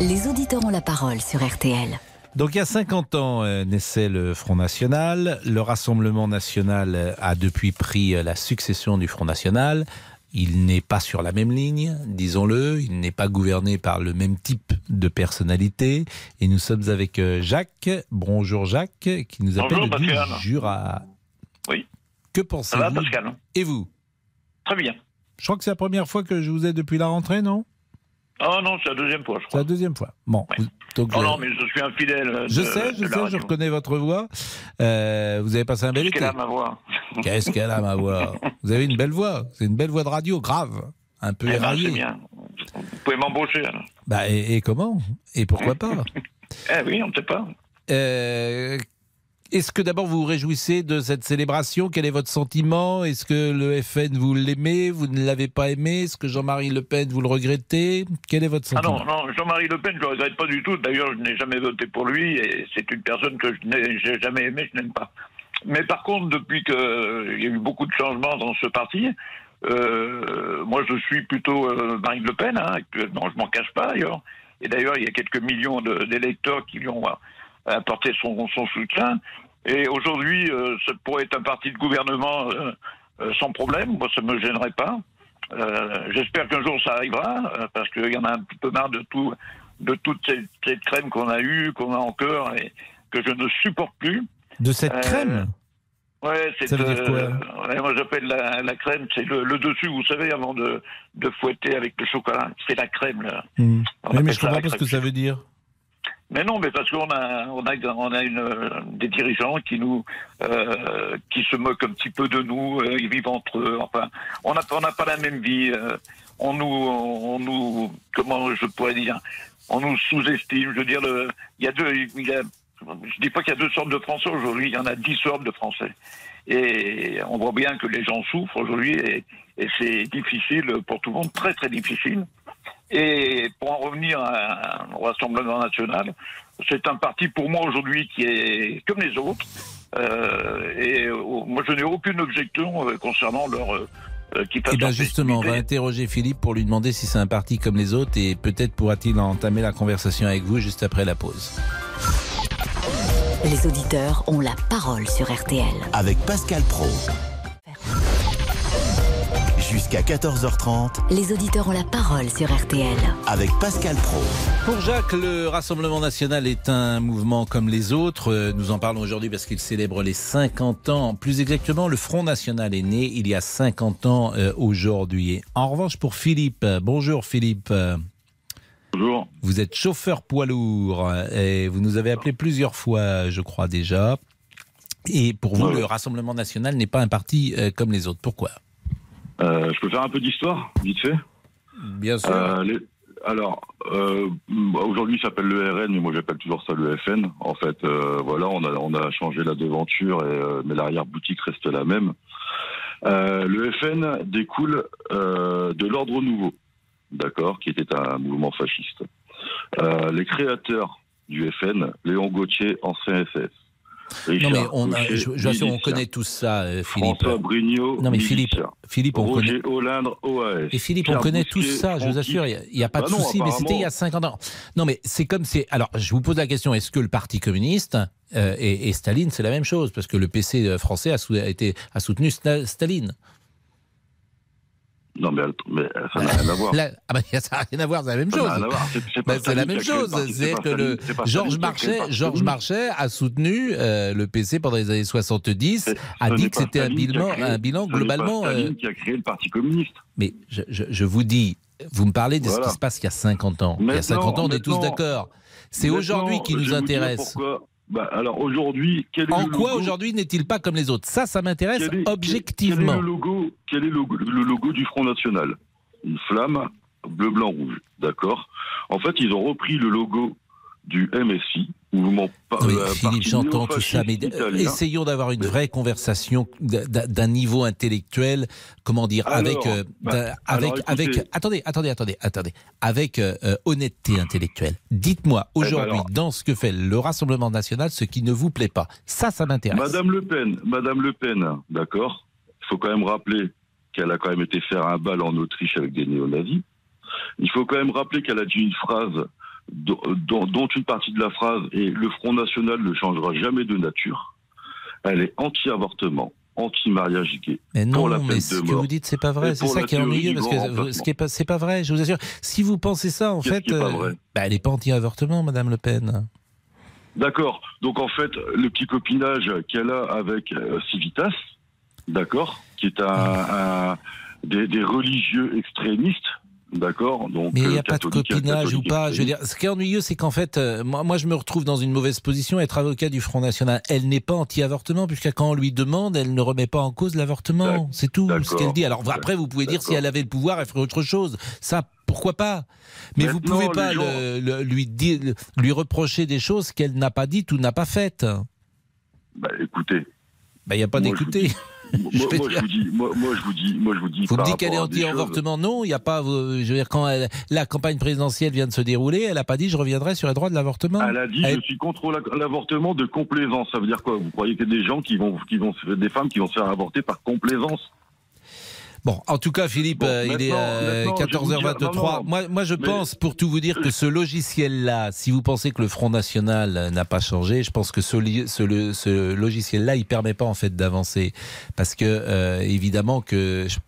Les auditeurs ont la parole sur RTL. Donc il y a 50 ans euh, naissait le Front National. Le Rassemblement National a depuis pris euh, la succession du Front National. Il n'est pas sur la même ligne, disons-le. Il n'est pas gouverné par le même type de personnalité. Et nous sommes avec euh, Jacques. Bonjour Jacques, qui nous appelle Bonjour, du. Jura. Oui. Que Ça pensez-vous va, Pascal Et vous Très bien. Je crois que c'est la première fois que je vous ai depuis la rentrée, non? Oh non, c'est la deuxième fois, je C'est crois. la deuxième fois. Bon. Donc, Oh euh, non, mais je suis un fidèle. Je de- sais, je sais, je reconnais votre voix. Euh, vous avez passé un bel Qu'est-ce été. qu'elle a, ma voix? Qu'est-ce qu'elle a, ma voix? Vous avez une belle voix. C'est une belle voix de radio, grave. Un peu Eh ben, éraillée. c'est bien. Vous pouvez m'embaucher. Bah, et, et comment? Et pourquoi pas? Eh oui, on ne sait pas. Euh, Est-ce que d'abord vous vous réjouissez de cette célébration? Quel est votre sentiment? Est-ce que le FN, vous l'aimez? Vous ne l'avez pas aimé? Est-ce que Jean-Marie Le Pen, vous le regrettez? Quel est votre Ah sentiment? non, non, Jean-Marie Le Pen, je ne le regrette pas du tout. D'ailleurs, je n'ai jamais voté pour lui et c'est une personne que je n'ai jamais aimé, je n'aime pas. Mais par contre, depuis qu'il y a eu beaucoup de changements dans ce parti, euh, moi je suis plutôt euh, Marine Le Pen, hein, actuellement, je m'en cache pas d'ailleurs. Et d'ailleurs, il y a quelques millions d'électeurs qui lui ont apporté son, son soutien. Et aujourd'hui, euh, ça pourrait être un parti de gouvernement euh, euh, sans problème. Moi, ça me gênerait pas. Euh, J'espère qu'un jour ça arrivera, parce qu'il y en a un petit peu marre de tout, de toute cette, cette crème qu'on a eue, qu'on a encore, et que je ne supporte plus. De cette crème Ouais, c'est euh, ouais, Moi, j'appelle la, la crème, c'est le, le dessus, vous savez, avant de, de fouetter avec le chocolat. C'est la crème, là. Hmm. Appelle mais je comprends pas ce que ça veut dire. Mais non, mais parce qu'on a, on a, on a une, des dirigeants qui nous, euh, qui se moquent un petit peu de nous. euh, ils vivent entre eux. Enfin, on n'a on n'a pas la même vie. euh, on nous, on nous, comment je pourrais dire, on nous sous-estime. Je veux dire, il y a deux, y a, je dis pas qu'il y a deux sortes de Français aujourd'hui. Il y en a dix sortes de Français. Et on voit bien que les gens souffrent aujourd'hui et, et c'est difficile pour tout le monde, très très difficile. Et pour en revenir à- au Rassemblement national, c'est un parti pour moi aujourd'hui qui est comme les autres. Euh, et euh, moi, je n'ai aucune objection euh, concernant leur. qu'ils fassent Eh bien justement, on va interroger Philippe pour lui demander si c'est un parti comme les autres et peut-être pourra-t-il entamer la conversation avec vous juste après la pause. Les auditeurs ont la parole sur RTL. Avec Pascal Pro. Jusqu'à 14h30. Les auditeurs ont la parole sur RTL. Avec Pascal Pro. Pour Jacques, le Rassemblement national est un mouvement comme les autres. Euh, Nous en parlons aujourd'hui parce qu'il célèbre les 50 ans. Plus exactement, le Front national est né il y a 50 ans euh, aujourd'hui. En revanche, pour Philippe, euh, bonjour Philippe. Bonjour. Vous êtes chauffeur poids lourd et vous nous avez appelé plusieurs fois, je crois déjà. Et pour vous, le Rassemblement national n'est pas un parti comme les autres. Pourquoi? Euh, je peux faire un peu d'histoire, vite fait Bien sûr. Euh, les- Alors, euh, aujourd'hui, il s'appelle le RN, mais moi j'appelle toujours ça le FN. En fait, euh, voilà, on a, on a changé la devanture, et, euh, mais l'arrière-boutique reste la même. Euh, le FN découle euh, de l'Ordre Nouveau, d'accord, qui était un mouvement fasciste. Euh, les créateurs du FN, Léon Gauthier, ancien SS, Non mais on, je, assure, on connaît tout ça, euh, Philippe. François Brignot, Non mais Philippe. Philippe, on Roger connaît. Hollande, OAS. Et Philippe, on connaît tout ça, je vous assure, il n'y a, pas Bah de souci, mais c'était il y a apparemment. 50 ans. Non, mais c'est comme c'est. Alors, je vous pose la question est-ce que le Parti communiste euh, et, et Staline, c'est la même chose? Parce que le PC français a, sou- a été, a soutenu Sta- Staline. Non, mais, ça n'a rien à voir. Ah bah, ça n'a rien à voir, c'est la même Ça chose. c'est- Bah, c'est la Staline même chose. c'est que le Staline- Georges Staline Marchais, Georges. Marchais a soutenu euh, le PC pendant les années 70, a dit que c'était un Staline bilan, créé- un bilan ce n'est pas globalement. euh, Staline qui a créé le Parti communiste. Mais je, je- je vous dis, vous me parlez de ce qui se passe il y a 50 ans. il y a Maintenant- 50 ans, on est tous d'accord. C'est aujourd'hui qui nous intéresse. pourquoi. Bah, alors aujourd'hui, quel est En le quoi aujourd'hui n'est-il pas comme les autres? Ça, ça m'intéresse Quel est- objectivement. Quel est le logo Quel est le, le logo du Front National? Une flamme bleu, blanc, rouge. D'accord? En fait, ils ont repris le logo du MSI, mouvement par, Oui, Philippe, j'entends tout ça, mais euh, italien. essayons d'avoir une vraie conversation d'un niveau intellectuel, comment dire, Alors, avec, euh, bah, avec, attendez, attendez, attendez, attendez, avec euh, euh, honnêteté intellectuelle. Dites-moi Eh ben aujourd'hui, dans ce que fait le Rassemblement national, ce qui ne vous plaît pas. Ça, ça m'intéresse. Madame Le Pen, Madame Le Pen, d'accord Il faut quand même rappeler qu'elle a quand même été faire un bal en Autriche avec des néo-nazis. Il faut quand même rappeler qu'elle a dit une phrase dont, une partie de la phrase est le Front National ne changera jamais de nature. Elle est anti-avortement, anti-mariage gay. Mais pour non, la mais ce que vous dites, c'est pas vrai. C'est ça qui est ennuyeux parce que ce qui est pas, c'est pas vrai. Je vous assure. Si vous pensez ça, en fait, euh, bah, elle n'est pas anti-avortement, Madame Le Pen. D'accord. Donc en fait, le petit copinage qu'elle a avec euh, Civitas, d'accord, qui est un, un- des, des religieux extrémistes, d'accord. Donc Mais il n'y euh, a pas de copinage ou pas. Je veux dire, ce qui est ennuyeux, c'est qu'en fait, euh, moi, moi, je me retrouve dans une mauvaise position. Être avocat du Front National, elle n'est pas anti-avortement, puisque quand on lui demande, elle ne remet pas en cause l'avortement. C'est tout ce qu'elle dit. Alors après, vous pouvez dire si elle avait le pouvoir, elle ferait autre chose. Ça, pourquoi pas? Mais vous Maintenant, pouvez pas les gens- le- le- lui dire, lui reprocher des choses qu'elle n'a pas dites ou n'a pas faites. Bah, écoutez. Bah, il n'y a pas d'écouter. Moi, Je moi, vous dis, moi, moi, je vous dis, moi, je vous dis. Vous me dites qu'elle est anti-avortement Non, il n'y a pas. euh, Je veux dire, quand elle- la campagne présidentielle vient de se dérouler, elle n'a pas dit je reviendrai sur les droits de l'avortement. Elle a dit Elle- je suis contre la- l'avortement de complaisance. Ça veut dire quoi? Vous croyez a des gens qui vont, qui vont, des femmes qui vont se faire avorter par complaisance? Bon, en tout cas, Philippe, Bon, euh, il est maintenant- euh, maintenant, je vais vous dire- 14h23. non, non, moi, moi, je mais- pense, pour tout vous dire, que ce logiciel-là, si vous pensez que le Front National euh, n'a pas changé, je pense que ce, logiciel-là, il permet pas en fait d'avancer, parce que euh, évidemment que je-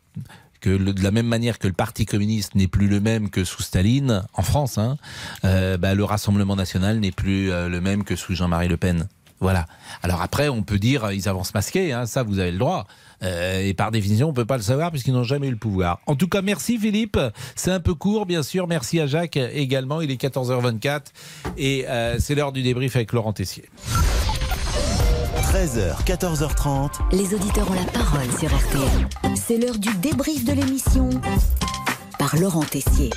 que le- de la même manière que le Parti communiste n'est plus le même que sous Staline en France, hein, euh, bah, le Rassemblement national n'est plus euh, le même que sous Jean-Marie Le Pen. Voilà. Alors après, on peut dire euh, ils avancent masqués, hein, ça vous avez le droit. Euh, et par définition, on peut pas le savoir puisqu'ils n'ont jamais eu le pouvoir. En tout cas, merci Philippe. C'est un peu court, bien sûr. Merci à Jacques également. Il est 14h24 et euh, c'est l'heure du débrief avec Laurent Tessier. 13h, 14h30. Les auditeurs ont la parole sur RTL. C'est l'heure du débrief de l'émission par Laurent Tessier.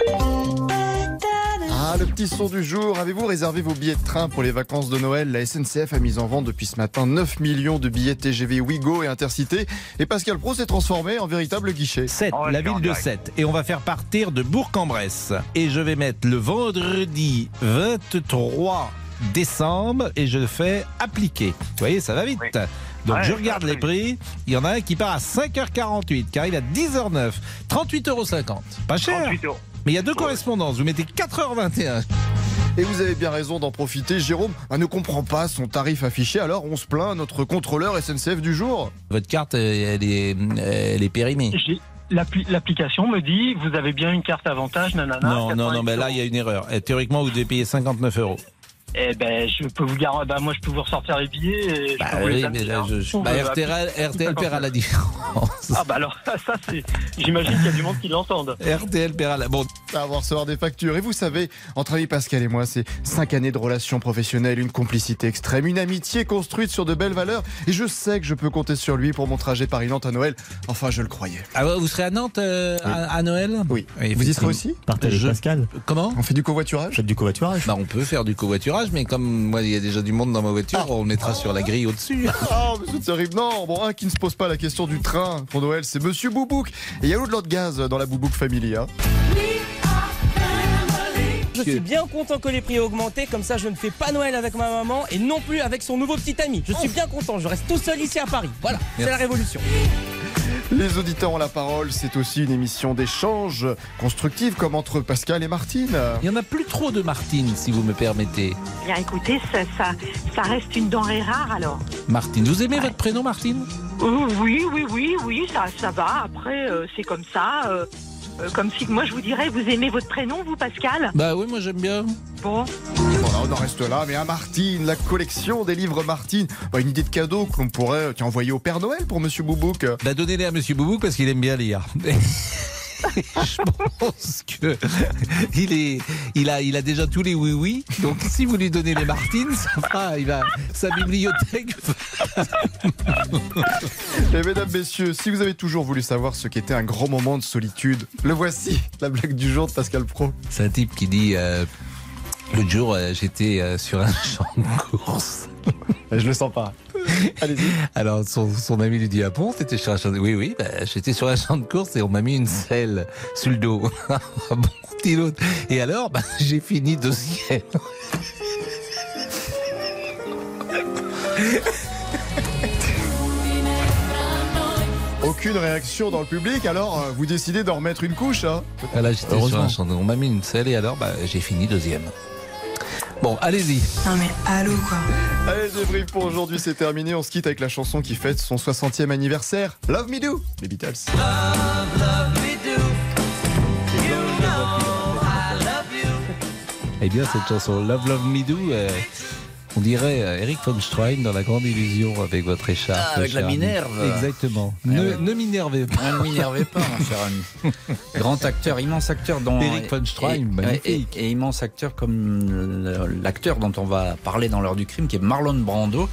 Ah, le petit son du jour. Avez-vous réservé vos billets de train pour les vacances de Noël? La SNCF a mis en vente depuis ce matin 9 millions de billets TGV Ouigo et Intercité. Et Pascal Pro s'est transformé en véritable guichet. 7, la ville de 7. Et on va faire partir de Bourg-en-Bresse. Et je vais mettre le vendredi 23 décembre et je fais appliquer. Vous voyez, ça va vite. Donc Ouais, je regarde les prix. Il y en a un qui part à 5h48, car il a 10h09. 38,50 euros. Pas cher. 38 euros. Mais il y a deux correspondances. Vous mettez 4h21. Et vous avez bien raison d'en profiter. Jérôme ah, ne comprend pas son tarif affiché, alors on se plaint à notre contrôleur SNCF du jour. Votre carte, euh, elle est, elle est périmée. L'application me dit vous avez bien une carte avantage, nanana. Non, non, non, 90 mais là, il y a une erreur. Et théoriquement, vous devez payer 59 euros. Eh ben, je peux vous garantir. Bah, moi, je peux vous ressortir les billets. Et je Bah vous les oui, amener, mais là, hein. je, je- Pour, bah, RTL, RTL paiera la différence. Ah bah alors ça c'est. J'imagine qu'il y a du monde qui l'entende. RTL paiera la. Bon. Ça va recevoir des factures. Et vous savez, entre amis Pascal et moi, c'est cinq années de relations professionnelles, une complicité extrême, une amitié construite sur de belles valeurs. Et je sais que je peux compter sur lui pour mon trajet Paris-Nantes à Noël. Enfin, je le croyais. Ah ouais, vous serez à Nantes euh, à, à Noël? Oui. Oui, Vous y serez aussi? Partagez Je- Pascal. Comment? On fait du covoiturage? Faites du covoiturage. bah, On peut faire du covoiturage, mais comme moi, il y a déjà du monde dans ma voiture, on mettra sur la grille au-dessus. Oh, mais c'est terrible. Non, bon, un qui ne se pose pas la question du train pour Noël, c'est Monsieur Boubouk. Et il y a l'eau de l'eau de gaz dans la Boubouk Family. Hein. Je suis bien content que les prix aient augmenté, comme ça je ne fais pas Noël avec ma maman et non plus avec son nouveau petit ami. Je suis bien content, je reste tout seul ici à Paris. Voilà, c'est la révolution. Les auditeurs ont la parole, c'est aussi une émission d'échange constructive comme entre Pascal et Martine. Il n'y en a plus trop de Martine, si vous me permettez. Bien écoutez, ça, ça, ça reste une denrée rare alors. Martine, vous aimez votre prénom, Martine? Euh, oui, oui, oui, oui, ça, ça va. Après, euh, c'est comme ça. euh, euh, comme si moi je vous dirais, vous aimez votre prénom, vous, Pascal Bah oui, moi j'aime bien. Bon. Voilà, on en reste là, mais à Martine, la collection des livres Martine. Bah, une idée de cadeau que l'on pourrait tiens, envoyer au Père Noël pour Monsieur Boubouk. Bah donnez-les à Monsieur Boubouk parce qu'il aime bien lire. Je pense que il est, il a, il a déjà tous les oui oui. Donc si vous lui donnez les Martines, ça fera, il va, sa bibliothèque. Et mesdames, messieurs, si vous avez toujours voulu savoir ce qu'était un grand moment de solitude, le voici, la blague du jour de Pascal Pro. C'est un type qui dit euh, l'autre jour euh, j'étais euh, sur un champ de course. Je le sens pas. Allez-y. Alors son, son ami lui dit ah bon t'étais sur un champ de oui oui bah, j'étais sur un champ de course et on m'a mis une selle sur le dos. Ah bon l'autre. Et alors bah, j'ai fini deuxième. Aucune réaction dans le public, alors euh, vous décidez d'en remettre une couche. Hein Ah, Là j'étais sur un champ de on m'a mis une selle et alors bah, j'ai fini deuxième. Bon allez-y. Non mais allô quoi. Allez, le débrief pour aujourd'hui, c'est terminé. On se quitte avec la chanson qui fête son 60e anniversaire. Love Me Do, les Beatles. Eh bien, cette chanson Love Love Me Do, euh, on dirait euh, Eric von Stroheim dans La Grande Illusion avec votre écharpe. Ah, avec la. Minerve. Exactement. Ah ne ouais. ne m'énervez pas. Ne m'énervez pas, mon cher ami. Grand acteur, immense acteur dont Eric von Stroheim, et, magnifique. et- et immense acteur comme l'acteur dont on va parler dans l'heure du crime, qui est Marlon Brando.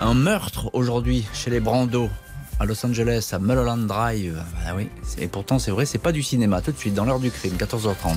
Un meurtre aujourd'hui chez les Brando à Los Angeles, à Mulholland Drive. Ah oui, et pourtant c'est vrai, c'est pas du cinéma. Tout de suite dans l'heure du crime, 14h30.